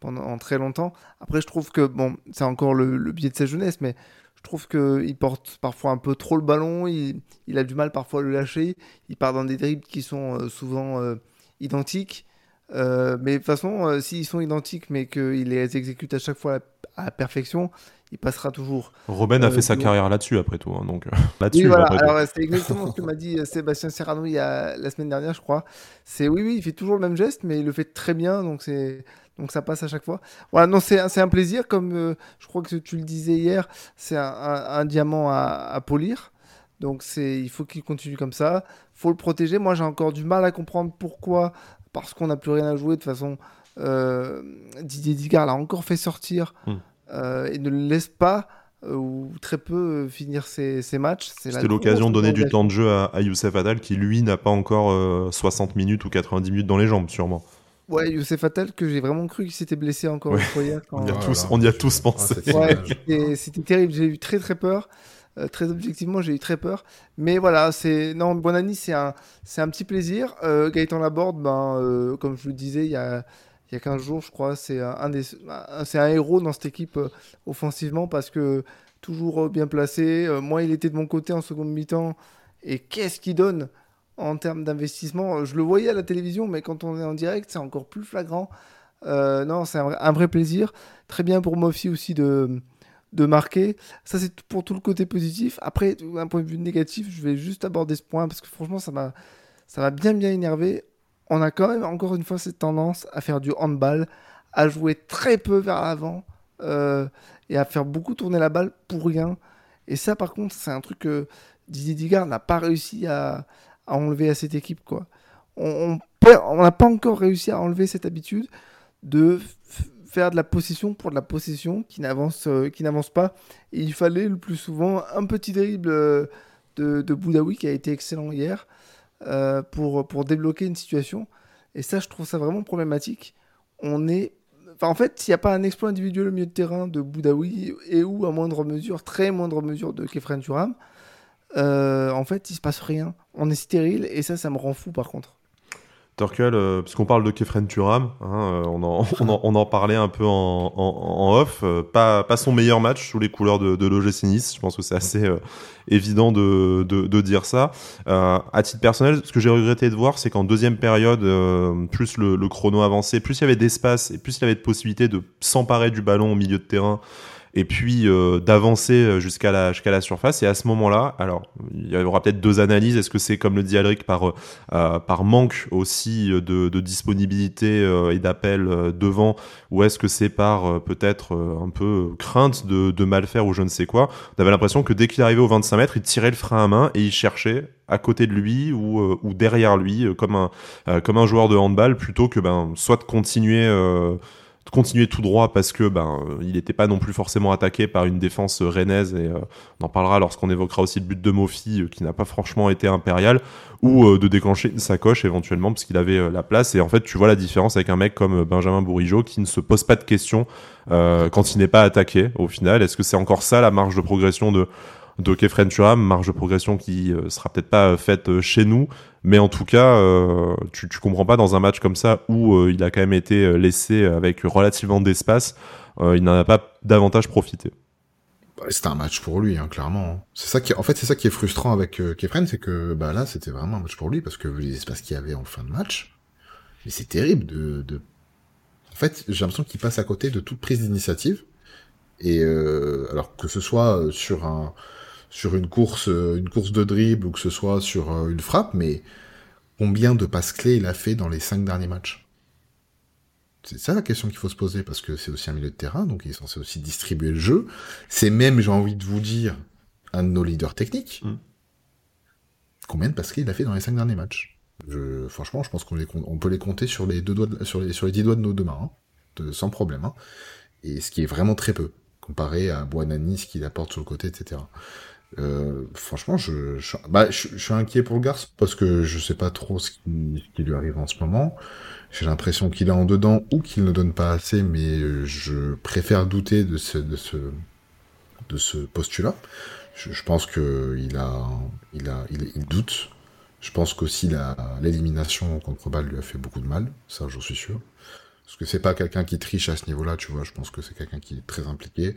pendant très longtemps. Après, je trouve que, bon, c'est encore le, biais de sa jeunesse, mais je trouve qu'il porte parfois un peu trop le ballon. Il, a du mal parfois à le lâcher. Il part dans des dribbles qui sont euh, souvent euh, identiques. Euh, mais de toute façon, s'ils sont identiques, mais qu'il les exécute à chaque fois à, à la perfection, il passera toujours. Robin a Euh, fait sa carrière là-dessus après tout, hein, donc euh, [laughs] là-dessus. Oui, voilà. Alors, c'est exactement ce que m'a dit euh, Sébastien Serrano il y a, la semaine dernière, je crois. C'est oui, oui, il fait toujours le même geste, mais il le fait très bien, donc c'est donc ça passe à chaque fois. Voilà, non, c'est un- c'est un plaisir, comme euh, je crois que tu le disais hier, c'est un, un- un diamant à, à polir. Donc c'est, il faut qu'il continue comme ça. Faut le protéger. Moi, j'ai encore du mal à comprendre pourquoi, parce qu'on n'a plus rien à jouer. De toute façon, euh, Didier Digard l'a encore fait sortir Hmm. Euh, et ne le laisse pas euh, ou très peu euh, finir ses, ses matchs. C'était l'occasion de donner du temps de jeu à, à Youssef Attal qui lui n'a pas encore euh, 60 minutes ou 90 minutes dans les jambes sûrement. Ouais, Youssef Attal, que j'ai vraiment cru qu'il s'était blessé encore Ouais. une fois hier. quand- [laughs] On y a tous, là. on y a tous Ah, pensé. Ouais, c'était- terrible. J'ai eu très très peur. Euh, très objectivement, j'ai eu très peur. Mais voilà, c'est non, Bonani, c'est un, c'est un petit plaisir. Euh, Gaëtan Laborde, ben, euh, comme je le disais il y a, il y a 15 jours, je crois, c'est un, un héros dans cette équipe euh, offensivement parce que toujours euh, bien placé. Euh, moi, il était de mon côté en seconde mi-temps. Et qu'est-ce qu'il donne en termes d'investissement? Je le voyais à la télévision, mais quand on est en direct, c'est encore plus flagrant. Non, c'est un, vrai- un vrai plaisir. Très bien pour Mofi aussi de, de marquer. Ça, c'est pour tout le côté positif. Après, d'un point de vue négatif, je vais juste aborder ce point parce que franchement, ça m'a ça m'a bien bien énervé. On a quand même encore une fois cette tendance à faire du handball, à jouer très peu vers l'avant euh, et à faire beaucoup tourner la balle pour rien. Et ça, par contre, c'est un truc que Didier Digard n'a pas réussi à, enlever à cette équipe. Quoi. On n'a pas encore réussi à enlever cette habitude de faire de la possession pour de la possession qui n'avance euh, qui n'avance pas. Et il fallait le plus souvent un petit dribble euh, de, de Boudaoui qui a été excellent hier euh, pour, pour débloquer une situation. Et ça, je trouve ça vraiment problématique. On est. En fait, s'il n'y a pas un exploit individuel au milieu de terrain de Boudaoui et ou à moindre mesure, très moindre mesure de Kefren Turam, en fait, il se passe rien. On est stérile et ça, ça me rend fou par contre. Torkel, euh, puisqu'on parle de Kefren Turam, hein, euh, on, en, parlait un peu en, off, euh, pas, son meilleur match sous les couleurs de, de je pense que c'est assez évident de, de, de, dire ça. à titre personnel, ce que j'ai regretté de voir, c'est qu'en deuxième période, plus le, le, chrono avançait, plus il y avait d'espace et plus il y avait de possibilités de s'emparer du ballon au milieu de terrain et puis euh, d'avancer euh, jusqu'à la, jusqu'à la surface. Et à ce moment-là, alors il y aura peut-être deux analyses. Est-ce que c'est comme le dit Alric par, euh, par manque aussi de, de disponibilité et d'appel devant, ou est-ce que c'est par peut-être un peu crainte de, de mal faire ou je ne sais quoi? On avait l'impression que dès qu'il arrivait aux 25 mètres, il tirait le frein à main et il cherchait à côté de lui ou, ou derrière lui comme un, comme un joueur de handball plutôt que ben, soit de continuer continuer tout droit parce que ben euh, il n'était pas non plus forcément attaqué par une défense euh, rennaise et euh, on en parlera lorsqu'on évoquera aussi le but de Mofi qui n'a pas franchement été impérial ou de déclencher une sacoche éventuellement parce qu'il avait la place. Et en fait tu vois la différence avec un mec comme Benjamin Bourigeau qui ne se pose pas de questions quand il n'est pas attaqué au final. Est-ce que c'est encore ça la marge de progression de de Kefren Turam, marge de progression qui euh, sera peut-être pas euh, faite euh, chez nous, mais en tout cas, tu, tu comprends pas dans un match comme ça où il a quand même été laissé avec relativement d'espace, il n'en a pas davantage profité. Bah, c'était un match pour lui, hein, clairement. C'est ça qui, en fait, c'est ça qui est frustrant avec Kefren, c'est que bah là, c'était vraiment un match pour lui parce que vu les espaces qu'il y avait en fin de match, mais c'est terrible de... En fait, j'ai l'impression qu'il passe à côté de toute prise d'initiative. Et alors que ce soit sur un sur une course, euh, une course de dribble ou que ce soit sur euh, une frappe, mais combien de passes clés il a fait dans les cinq derniers matchs? C'est ça la question qu'il faut se poser, parce que c'est aussi un milieu de terrain, donc il est censé aussi distribuer le jeu. C'est même, j'ai envie de vous dire, un de nos leaders techniques. Mm. Combien de passes clés il a fait dans les cinq derniers matchs? Je, Franchement, je pense qu'on on peut les compter sur les deux doigts, sur les sur les dix doigts de nos deux mains, hein, sans problème. Hein. Et ce qui est vraiment très peu comparé à Buonanni, ce qu'il apporte sur le côté, etc. Euh, franchement, bah, je, suis inquiet pour le garçon parce que je sais pas trop ce qui, lui arrive en ce moment. J'ai l'impression qu'il est en dedans ou qu'il ne donne pas assez, mais je préfère douter de ce, postulat. Je, pense que il a, il a, doute. Je pense qu'aussi l'élimination contre Bâle lui a fait beaucoup de mal, ça j'en suis sûr. Parce que c'est pas quelqu'un qui triche à ce niveau-là, tu vois. Je pense que c'est quelqu'un qui est très impliqué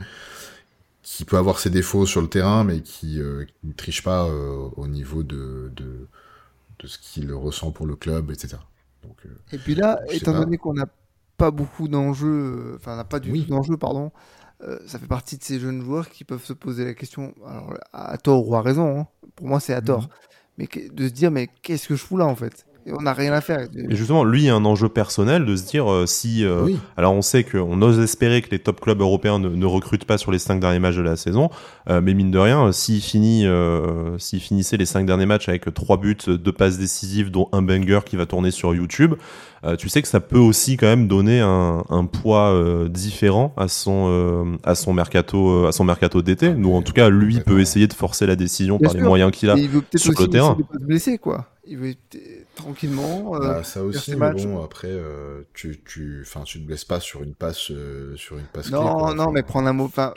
qui peut avoir ses défauts sur le terrain, mais qui, euh, ne triche pas euh, au niveau de, de, de ce qu'il ressent pour le club, etc. Donc, euh, Et puis là, étant donné qu'on n'a pas beaucoup d'enjeux, enfin, on n'a pas du tout d'enjeux, pardon, ça fait partie de ces jeunes joueurs qui peuvent se poser la question, alors à tort ou à raison, hein. pour moi c'est à tort, mhm. mais de se dire, mais qu'est-ce que je fous là en fait? On n'a rien à faire. Et justement, lui, il a un enjeu personnel de se dire euh, si. Euh, alors, on sait qu'on ose espérer que les top clubs européens ne, recrutent pas sur les cinq derniers matchs de la saison, euh, mais mine de rien, s'il finit, s'il finissait les cinq derniers matchs avec trois buts, deux passes décisives, dont un banger qui va tourner sur YouTube, tu sais que ça peut aussi quand même donner un, un poids différent à son à son mercato à son mercato d'été. Nous, en tout cas, lui peut essayer de forcer la décision par les moyens qu'il a sur le terrain. Il veut se blesser, quoi. Il veut tranquillement. Euh, bah, ça aussi, mais bon, après, euh, tu, tu, enfin, tu te blesses pas sur une passe, euh, sur une passe. Non, non, mais prendre un mot. Enfin,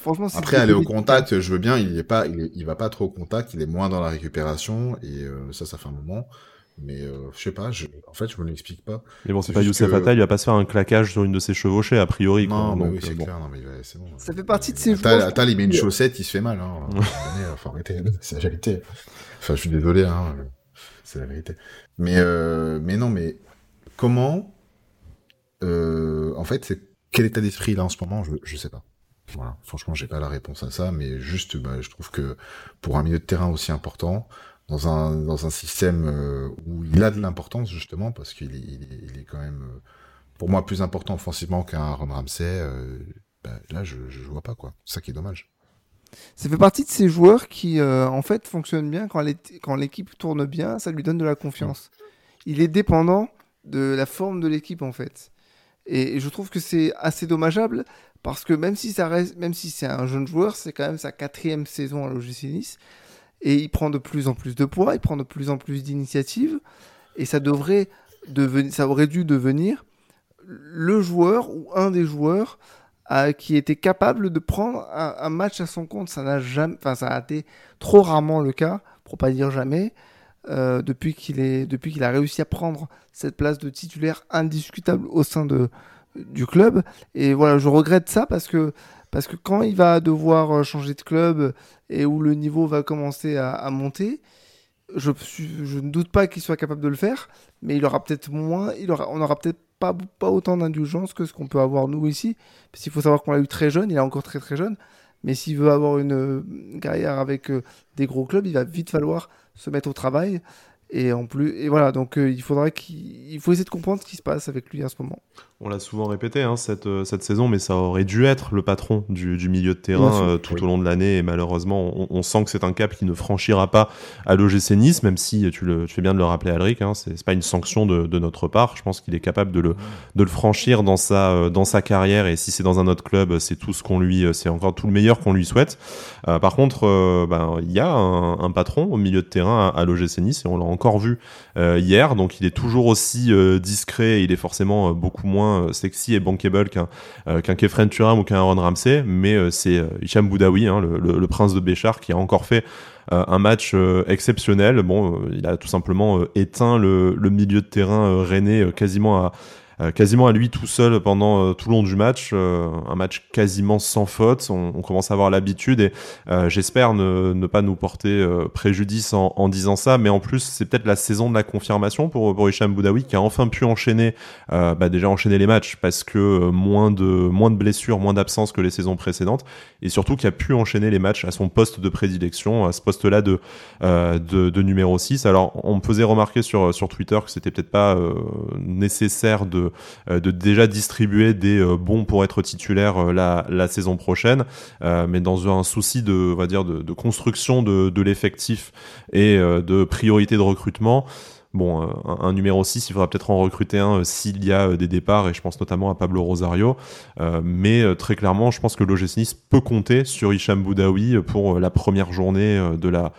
franchement, après aller au contact, je veux bien. Il est pas, il, il va pas trop au contact. Il est moins dans la récupération et ça, ça fait un moment. Mais je sais pas, je... en fait, je me l'explique pas. Mais bon, c'est pas Youssef que... il va pas se faire un claquage sur une de ses chevauchées, a priori. Non, mais oui, c'est clair, non, mais bon. Ça fait partie de ses joueurs. Atal, il met une chaussette, il se fait mal. Hein. faut arrêter, c'est la vérité. Enfin, je suis désolé, hein c'est la vérité. Mais, euh, mais non, mais comment, euh, en fait, quel état d'esprit là en ce moment, je, je sais pas. Voilà, franchement, j'ai pas la réponse à ça, mais juste, bah, je trouve que pour un milieu de terrain aussi important, dans un système euh, où il a de l'importance justement parce qu'il est, il quand même pour moi plus important offensivement qu'un Ron Ramsey. Bah, là, je, je vois pas quoi. Ça qui est dommage. Ça fait partie de ces joueurs qui, euh, en fait, fonctionnent bien quand l'équipe tourne bien, ça lui donne de la confiance. Il est dépendant de la forme de l'équipe, en fait. Et, je trouve que c'est assez dommageable parce que même si ça reste, même si c'est un jeune joueur, c'est quand même sa quatrième saison à l'OGC Nice et il prend de plus en plus de poids, il prend de plus en plus d'initiatives et ça devrait devenir, ça aurait dû devenir le joueur ou un des joueurs qui était capable de prendre un, match à son compte. Ça n'a jamais, enfin, ça a été trop rarement le cas, pour pas dire jamais, euh, depuis qu'il est, depuis qu'il a réussi à prendre cette place de titulaire indiscutable au sein de du club. Et voilà, je regrette ça parce que parce que quand il va devoir euh, changer de club et où le niveau va commencer à, monter, je, je, ne doute pas qu'il soit capable de le faire, mais il aura peut-être moins, il aura, on aura peut-être pas, pas autant d'indulgence que ce qu'on peut avoir nous ici. Parce qu'il faut savoir qu'on l'a eu très jeune, il est encore très très jeune. Mais s'il veut avoir une, carrière avec euh, des gros clubs, il va vite falloir se mettre au travail. Et en plus, et voilà, donc euh, il faudra qu'il faut essayer de comprendre ce qui se passe avec lui en ce moment. On l'a souvent répété hein, cette, euh, cette saison, mais ça aurait dû être le patron du, du milieu de terrain euh, tout au long de l'année. Et malheureusement, on, on sent que c'est un cap qui ne franchira pas à l'OGC Nice, même si tu, le, tu fais bien de le rappeler, Alric. Hein, c'est pas une sanction de, de, notre part. Je pense qu'il est capable de le, de le franchir dans sa, dans sa carrière. Et si c'est dans un autre club, c'est tout ce qu'on lui, c'est encore tout le meilleur qu'on lui souhaite. Par contre, ben, il y a un, un, patron au milieu de terrain à, à l'OGC Nice et on l'a vu hier. Donc il est toujours aussi discret. Et il est forcément beaucoup moins euh, sexy et bankable qu'un euh, qu'un Kefren Turam ou qu'un Aaron Ramsey, mais euh, c'est Hicham Boudaoui, hein, le, prince de Béchar, qui a encore fait un match exceptionnel. Bon, il a tout simplement éteint le, le milieu de terrain rennais quasiment à, euh, quasiment à lui tout seul pendant euh, tout le long du match, euh, un match quasiment sans faute. On, commence à avoir l'habitude et j'espère ne, pas nous porter préjudice en, disant ça, mais en plus c'est peut-être la saison de la confirmation pour, pour Hicham Boudaoui qui a enfin pu enchaîner, bah déjà enchaîner les matchs parce que moins de moins de blessures, moins d'absences que les saisons précédentes et surtout qui a pu enchaîner les matchs à son poste de prédilection, à ce poste-là de, de, de numéro 6. Alors on me faisait remarquer sur sur Twitter que c'était peut-être pas nécessaire de euh, de, déjà distribuer des euh, bons pour être titulaire euh, la, saison prochaine, mais dans un souci de, va dire, de, construction de, l'effectif et de priorité de recrutement. Bon, un, numéro 6, il faudra peut-être en recruter un s'il y a des départs, et je pense notamment à Pablo Rosario. mais très clairement, je pense que l'OGC peut compter sur Hicham Boudaoui pour la première journée de la,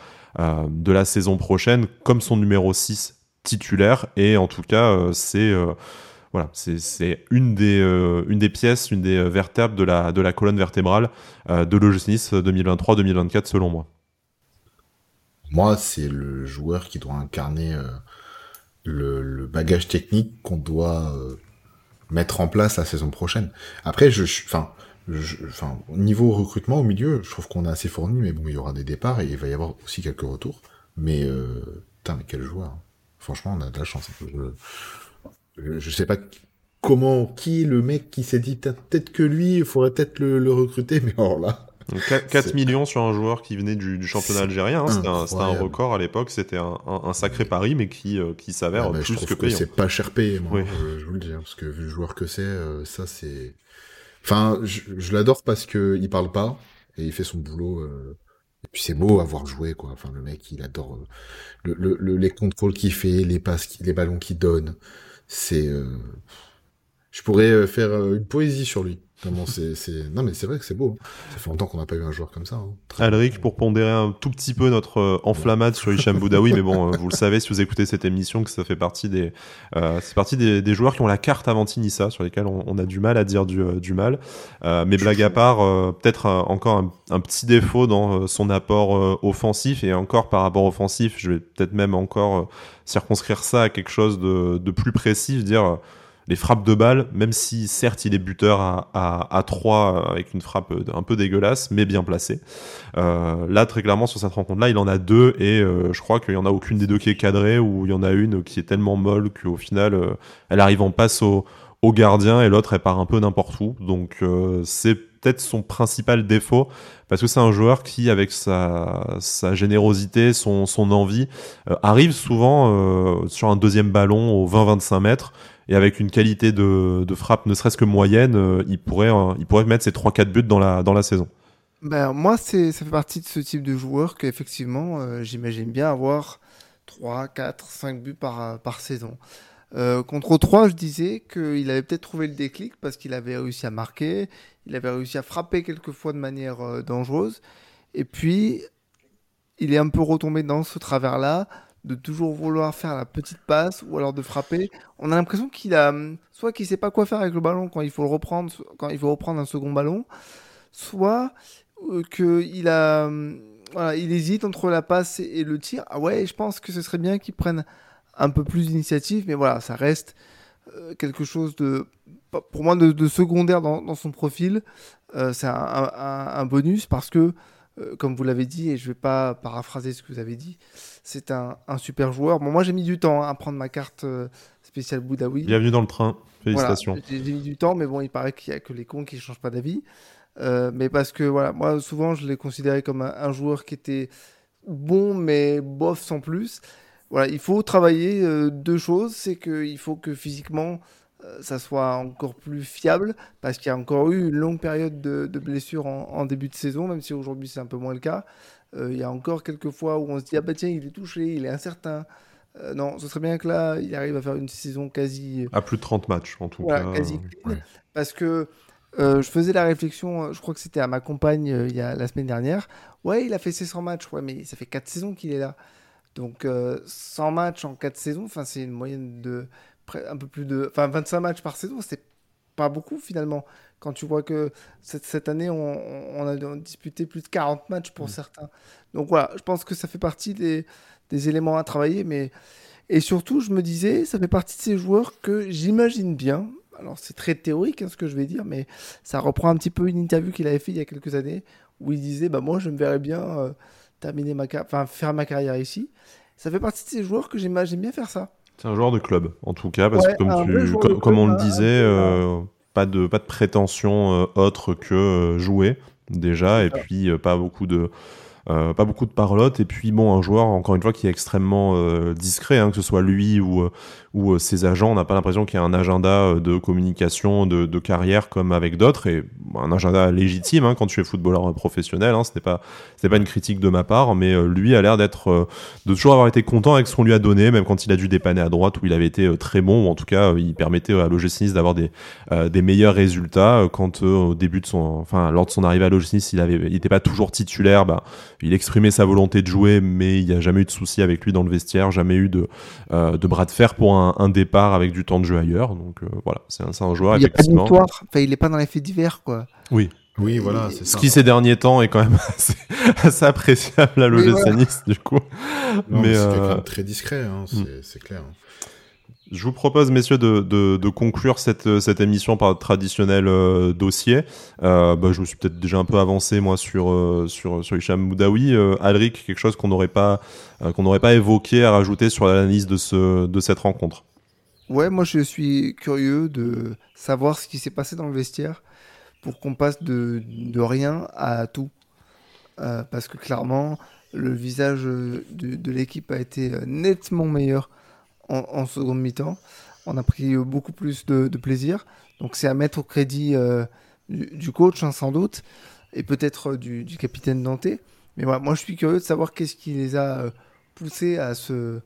de la saison prochaine, comme son numéro 6 titulaire. Et en tout cas, c'est voilà, c'est une des euh, une des pièces, une des euh, vertèbres de la colonne vertébrale euh, de l'OGC Nice 2023-2024 selon moi. Moi, c'est le joueur qui doit incarner le, bagage technique qu'on doit mettre en place la saison prochaine. Après, je, enfin, enfin, au niveau recrutement au milieu, je trouve qu'on est assez fourni, mais bon, il y aura des départs et il va y avoir aussi quelques retours. Mais putain, mais quel joueur hein. Franchement, on a de la chance. Je sais pas comment, qui le mec qui s'est dit peut-être que lui, il faudrait peut-être le, recruter, mais alors là. 4, millions sur un joueur qui venait du, championnat algérien, hein, c'était un, record à l'époque, c'était un, sacré pari, mais qui, euh, qui s'avère ah, plus que payant. C'est pas cher payé, moi, je, vous le dis, hein, parce que vu le joueur que c'est, euh, ça c'est. Enfin, je, l'adore parce que il parle pas et il fait son boulot. Euh, et puis c'est beau à voir jouer, quoi. Enfin, le mec, il adore le, le, les contrôles qu'il fait, les passes, les ballons qu'il donne c'est euh, je pourrais euh, faire euh, une poésie sur lui. C'est, c'est... Non, mais c'est vrai que c'est beau. Ça fait longtemps qu'on n'a pas eu un joueur comme ça. Hein. Alric, pour pondérer un tout petit peu notre enflammade sur Hicham Boudaoui, [laughs] mais bon, vous le savez si vous écoutez cette émission, que ça fait partie des, euh, c'est partie des, des, joueurs qui ont la carte avant Tinissa, sur lesquels on, on, a du mal à dire du, du mal. Euh, mais blague à part, peut-être encore un, un, petit défaut dans son apport offensif, et encore par rapport offensif, je vais peut-être même encore circonscrire ça à quelque chose de, de plus précis, dire les frappes de balles, même si certes il est buteur à, à, à 3 avec une frappe un peu dégueulasse, mais bien placée. Euh, là, très clairement, sur cette rencontre-là, il en a deux et euh, je crois qu'il y en a aucune des deux qui est cadrée ou il y en a une qui est tellement molle qu'au final, euh, elle arrive en passe au, gardien et l'autre elle part un peu n'importe où. Donc euh, c'est peut-être son principal défaut parce que c'est un joueur qui, avec sa, générosité, son, envie, euh, arrive souvent euh, sur un deuxième ballon au 20-25 mètres et avec une qualité de, de frappe ne serait-ce que moyenne, euh, il, pourrait, euh, il pourrait mettre ses 3-4 buts dans la, dans la saison. Ben, moi, ça fait partie de ce type de joueur qu'effectivement, euh, j'imagine bien avoir 3, 4, 5 buts par, par saison. Contre 3, je disais qu'il avait peut-être trouvé le déclic parce qu'il avait réussi à marquer, il avait réussi à frapper quelquefois de manière dangereuse. Et puis, il est un peu retombé dans ce travers-là de toujours vouloir faire la petite passe ou alors de frapper. On a l'impression qu'il a soit qu'il sait pas quoi faire avec le ballon quand il faut le reprendre, quand il faut reprendre un second ballon, soit euh, qu'il a voilà, il hésite entre la passe et le tir. Ah ouais, je pense que ce serait bien qu'il prenne un peu plus d'initiative, mais voilà, ça reste euh, quelque chose de, pour moi, de, secondaire dans, son profil. Euh, c'est un, bonus parce que, euh, comme vous l'avez dit, et je ne vais pas paraphraser ce que vous avez dit, c'est un, super joueur. Bon, moi, j'ai mis du temps hein, à prendre ma carte spéciale Boudaoui. Bienvenue dans le train. Félicitations. j'ai mis du temps, mais bon, il paraît qu'il n'y a que les cons qui ne changent pas d'avis. mais parce que, voilà, moi, souvent, je l'ai considéré comme un joueur qui était bon, mais bof sans plus voilà, il faut travailler euh, deux choses. C'est qu'il faut que physiquement, euh, ça soit encore plus fiable, parce qu'il y a encore eu une longue période de, blessures en, début de saison, même si aujourd'hui c'est un peu moins le cas. Euh, il y a encore quelques fois où on se dit ah bah tiens il est touché, il est incertain. non, ce serait bien que là il arrive à faire une saison quasi. À plus de 30 matchs en tout cas. Quasi Parce que je faisais la réflexion, je crois que c'était à ma compagne il y a la semaine dernière. Ouais, il a fait ses 100 matchs, ouais, mais ça fait 4 saisons qu'il est là. Donc 100 euh, matchs en 4 saisons, enfin c'est une moyenne de un peu plus de enfin 25 matchs par saison, c'est pas beaucoup finalement. Quand tu vois que cette, cette année on, a disputé plus de 40 matchs pour mm. certains. Donc voilà, je pense que ça fait partie des, des éléments à travailler, mais et surtout je me disais, ça fait partie de ces joueurs que j'imagine bien. Alors c'est très théorique hein, ce que je vais dire, mais ça reprend un petit peu une interview qu'il avait fait il y a quelques années où il disait bah moi je me verrais bien euh, terminer ma enfin faire ma carrière ici. Ça fait partie de ces joueurs que j'aime bien faire ça. C'est un joueur de club en tout cas parce que comme, comme, on le disait, euh, pas de pas de prétention euh, autre que euh, jouer déjà et puis pas beaucoup de euh, pas beaucoup de parlotte et puis bon un joueur encore une fois qui est extrêmement euh, discret hein, que ce soit lui ou, euh, ou ses agents on n'a pas l'impression qu'il y a un agenda de communication de, carrière comme avec d'autres. Et un agenda légitime hein, quand tu es footballeur professionnel hein, ce n'est pas une critique de ma part mais lui a l'air d'être de toujours avoir été content avec ce qu'on lui a donné même quand il a dû dépanner à droite où il avait été très bon ou en tout cas il permettait à l'OGC d'avoir des, des meilleurs résultats quand au début de son enfin lors de son arrivée à l'OGC il avait il était pas toujours titulaire bah il exprimait sa volonté de jouer, mais il n'y a jamais eu de souci avec lui dans le vestiaire, jamais eu de, euh, de bras de fer pour un, départ avec du temps de jeu ailleurs. Donc euh, voilà, c'est un, un, joueur. Il n'y a pas enfin, il n'est pas dans les faits divers, quoi. Oui. Oui, voilà, c'est Ce qui ces derniers temps est quand même [laughs] assez, appréciable à l'OGC du coup. mais c'est euh... très discret, hein, c'est mm. clair. Je vous propose, messieurs, de, conclure cette, cette, émission par le traditionnel euh, dossier. Euh, bah, je me suis peut-être déjà un peu avancé, moi, sur, euh, sur, sur Hicham Moudaoui. Euh, Alric, quelque chose qu'on n'aurait pas, qu'on n'aurait pas évoqué à rajouter sur l'analyse de, ce, de cette rencontre? Ouais, moi, je suis curieux de savoir ce qui s'est passé dans le vestiaire pour qu'on passe de, rien à tout. parce que clairement, le visage de l'équipe a été nettement meilleur en, seconde mi-temps. On a pris beaucoup plus de, plaisir. Donc c'est à mettre au crédit euh, du, coach, hein, sans doute, et peut-être euh, du, capitaine Danté. Mais moi je suis curieux de savoir qu'est-ce qui les a euh, poussés à se,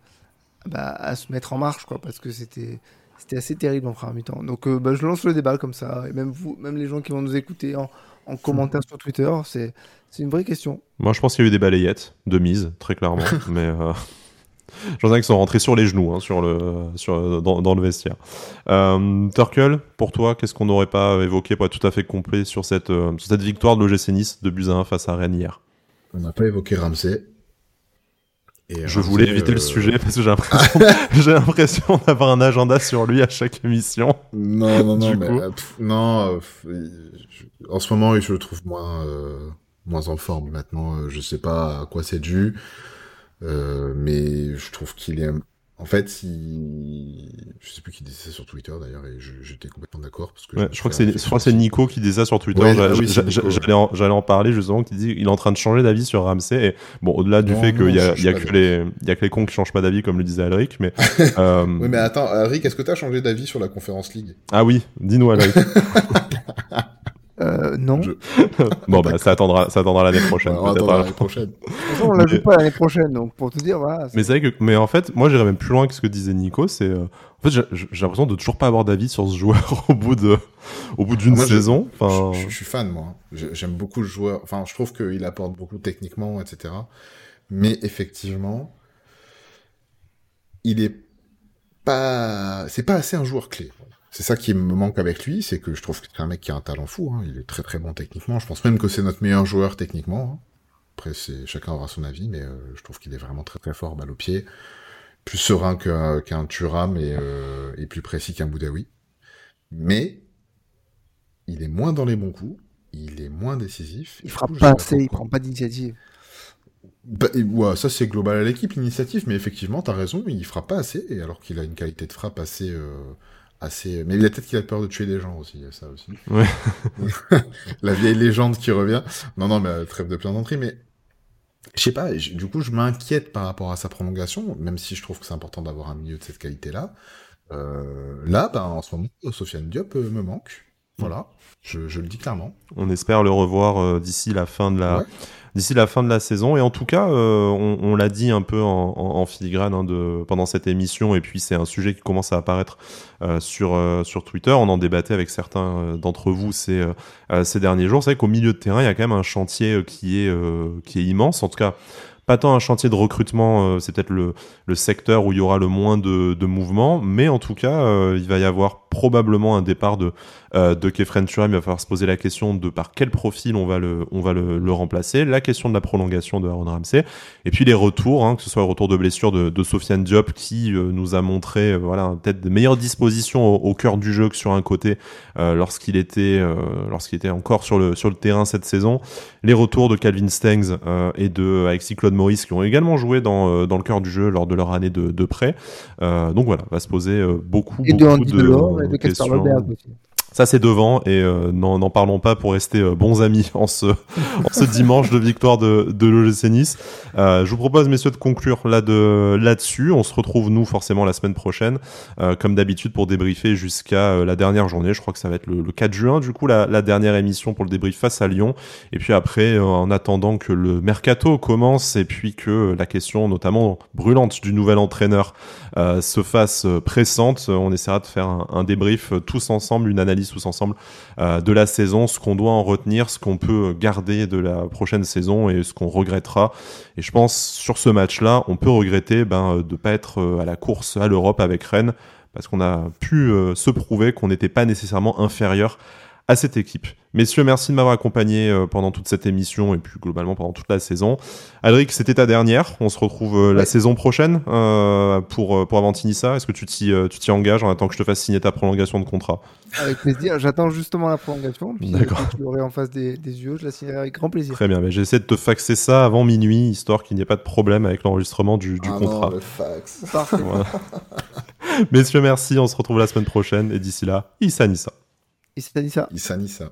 bah, à se mettre en marche, parce que c'était c'était assez terrible en première mi-temps. Donc bah, je lance le débat comme ça, et même vous, même les gens qui vont nous écouter en, en commentaire sur Twitter, c'est une vraie question. Moi je pense qu'il y a eu des balayettes de mise, très clairement, [laughs] mais J'en ai qui sont rentrés sur les genoux hein, sur le, sur, dans, le vestiaire. Euh, Turkel, pour toi, qu'est-ce qu'on n'aurait pas évoqué pour être tout à fait complet sur cette, euh, sur cette victoire de l'OGC Nice de Buzyn face à Rennes hier? On n'a pas évoqué Ramsey. je voulais éviter le euh, sujet parce que j'ai [laughs] l'impression, [laughs] j'ai l'impression d'avoir un agenda sur lui à chaque émission. Non, non, non, mais, euh, non. en ce moment, je le trouve moins, moins en forme. Maintenant, je sais pas à quoi c'est dû. Euh, mais je trouve qu'il est en fait, il... je sais plus qui disait ça sur Twitter d'ailleurs, et j'étais complètement d'accord parce que je, crois que c'est, je crois que c'est Nico qui disait ça sur Twitter. j'allais, en, j'allais en parler justement, qui dit il est en train de changer d'avis sur Ramsey. Et bon, au-delà du fait qu'il y a, y a que les, il y a que les cons qui changent pas d'avis, comme le disait Alric, mais. [laughs] euh... Oui, mais attends, Alric, est-ce que tu as changé d'avis sur la conférence League? Ah oui, dis-nous Alric. [laughs] Euh, non. [laughs] bon, bah, ça attendra, ça attendra l'année prochaine. on attendra l'année prochaine. [laughs] on la joue pas l'année prochaine, donc pour te dire, voilà. Mais c'est vrai que, mais en fait, moi, j'irais même plus loin que ce que disait Nico. C'est, euh, en fait, j'ai l'impression de toujours pas avoir d'avis sur ce joueur [laughs] au bout de, au bout d'une saison. Enfin, je, suis fan, moi. J'aime beaucoup le joueur. Enfin, je trouve qu'il apporte beaucoup techniquement, etc. Mais effectivement, il est pas, c'est pas assez un joueur clé. C'est ça qui me manque avec lui, c'est que je trouve que c'est un mec qui a un talent fou. Hein. Il est très très bon techniquement. Je pense même que c'est notre meilleur joueur techniquement. Hein. Après, c'est chacun aura son avis, mais euh, je trouve qu'il est vraiment très très fort, balle au pied, plus serein qu'un qu'un Thuram et, euh, et plus précis qu'un Boudaoui. Mais il est moins dans les bons coups, il est moins décisif. Il frappe pas assez, il prend pas d'initiative. Bah, ouais, ça c'est global à l'équipe, l'initiative, mais effectivement, t'as raison, il frappe pas assez, et alors qu'il a une qualité de frappe assez, euh, assez. Mais il a peut-être qu'il a peur de tuer des gens aussi, ça aussi. Ouais. [laughs] La vieille légende qui revient. Non, non, mais trêve de plein d'entrée, mais je sais pas. Du coup, je m'inquiète par rapport à sa prolongation, même si je trouve que c'est important d'avoir un milieu de cette qualité-là. Euh, là, ben, en ce moment, Sofiane Diop euh, me manque. Voilà, je, je, le dis clairement. On espère le revoir euh, d'ici la fin de la. Ouais d'ici la fin de la saison. Et en tout cas, euh, on, on l'a dit un peu en, en, en filigrane hein, de, pendant cette émission, et puis c'est un sujet qui commence à apparaître euh, sur, sur Twitter. On en débattait avec certains d'entre vous ces, ces derniers jours. C'est vrai qu'au milieu de terrain, il y a quand même un chantier qui est, qui est immense. En tout cas, pas tant un chantier de recrutement, c'est peut-être le, le, secteur où il y aura le moins de, de mouvement, mais en tout cas, il va y avoir probablement un départ de, euh, de Kefren Turam. Il va falloir se poser la question de par quel profil on va le, on va le, le remplacer, la question de la prolongation de Aaron Ramsey, et puis les retours, hein, que ce soit le retour de blessure de, de Sofiane Diop qui euh, nous a montré euh, voilà peut-être de meilleures dispositions au, au, cœur du jeu que sur un côté lorsqu'il était lorsqu'il était encore sur le sur le terrain cette saison. Les retours de Calvin Stengs et de Alexis Claude Maurice qui ont également joué dans dans le cœur du jeu lors de leur année de, de prêt. donc voilà, va se poser beaucoup et beaucoup de, de, de questions. Ça, c'est devant et euh, n'en parlons pas pour rester euh, bons amis en ce, dimanche de victoire de, de l'OGC Nice. Euh, je vous propose, messieurs, de conclure là de là-dessus. On se retrouve nous forcément la semaine prochaine, comme d'habitude, pour débriefer jusqu'à la dernière journée. Je crois que ça va être le, le 4 juin, du coup, la, dernière émission pour le débrief face à Lyon. Et puis après, en attendant que le mercato commence et puis que la question, notamment brûlante, du nouvel entraîneur se fasse pressante, on essaiera de faire un débrief tous ensemble, une analyse tous ensemble euh, de la saison, ce qu'on doit en retenir, ce qu'on peut garder de la prochaine saison et ce qu'on regrettera. Et je pense sur ce match-là, on peut regretter ben, de pas être euh, à la course à l'Europe avec Rennes parce qu'on a pu euh, se prouver qu'on n'était pas nécessairement inférieur à cette équipe. Messieurs, merci de m'avoir accompagné euh, pendant toute cette émission et puis globalement pendant toute la saison. Alric, c'était ta dernière. On se retrouve euh, ouais. la saison prochaine euh, pour, pour Avantinissa. Est-ce que tu t'y, tu t'y engages en attendant que je te fasse signer ta prolongation de contrat? Avec plaisir. J'attends justement la prolongation. D'accord. Je l'aurai en face des, des, yeux. Je la signerai avec grand plaisir. Très bien. Mais j'essaie de te faxer ça avant minuit, histoire qu'il n'y ait pas de problème avec l'enregistrement du, du ah contrat. Non, le fax. Parfait. Voilà. [laughs] Messieurs, merci. On se retrouve la semaine prochaine. Et d'ici là, Issa Nissa. Issa Nissa. Issa Nissa.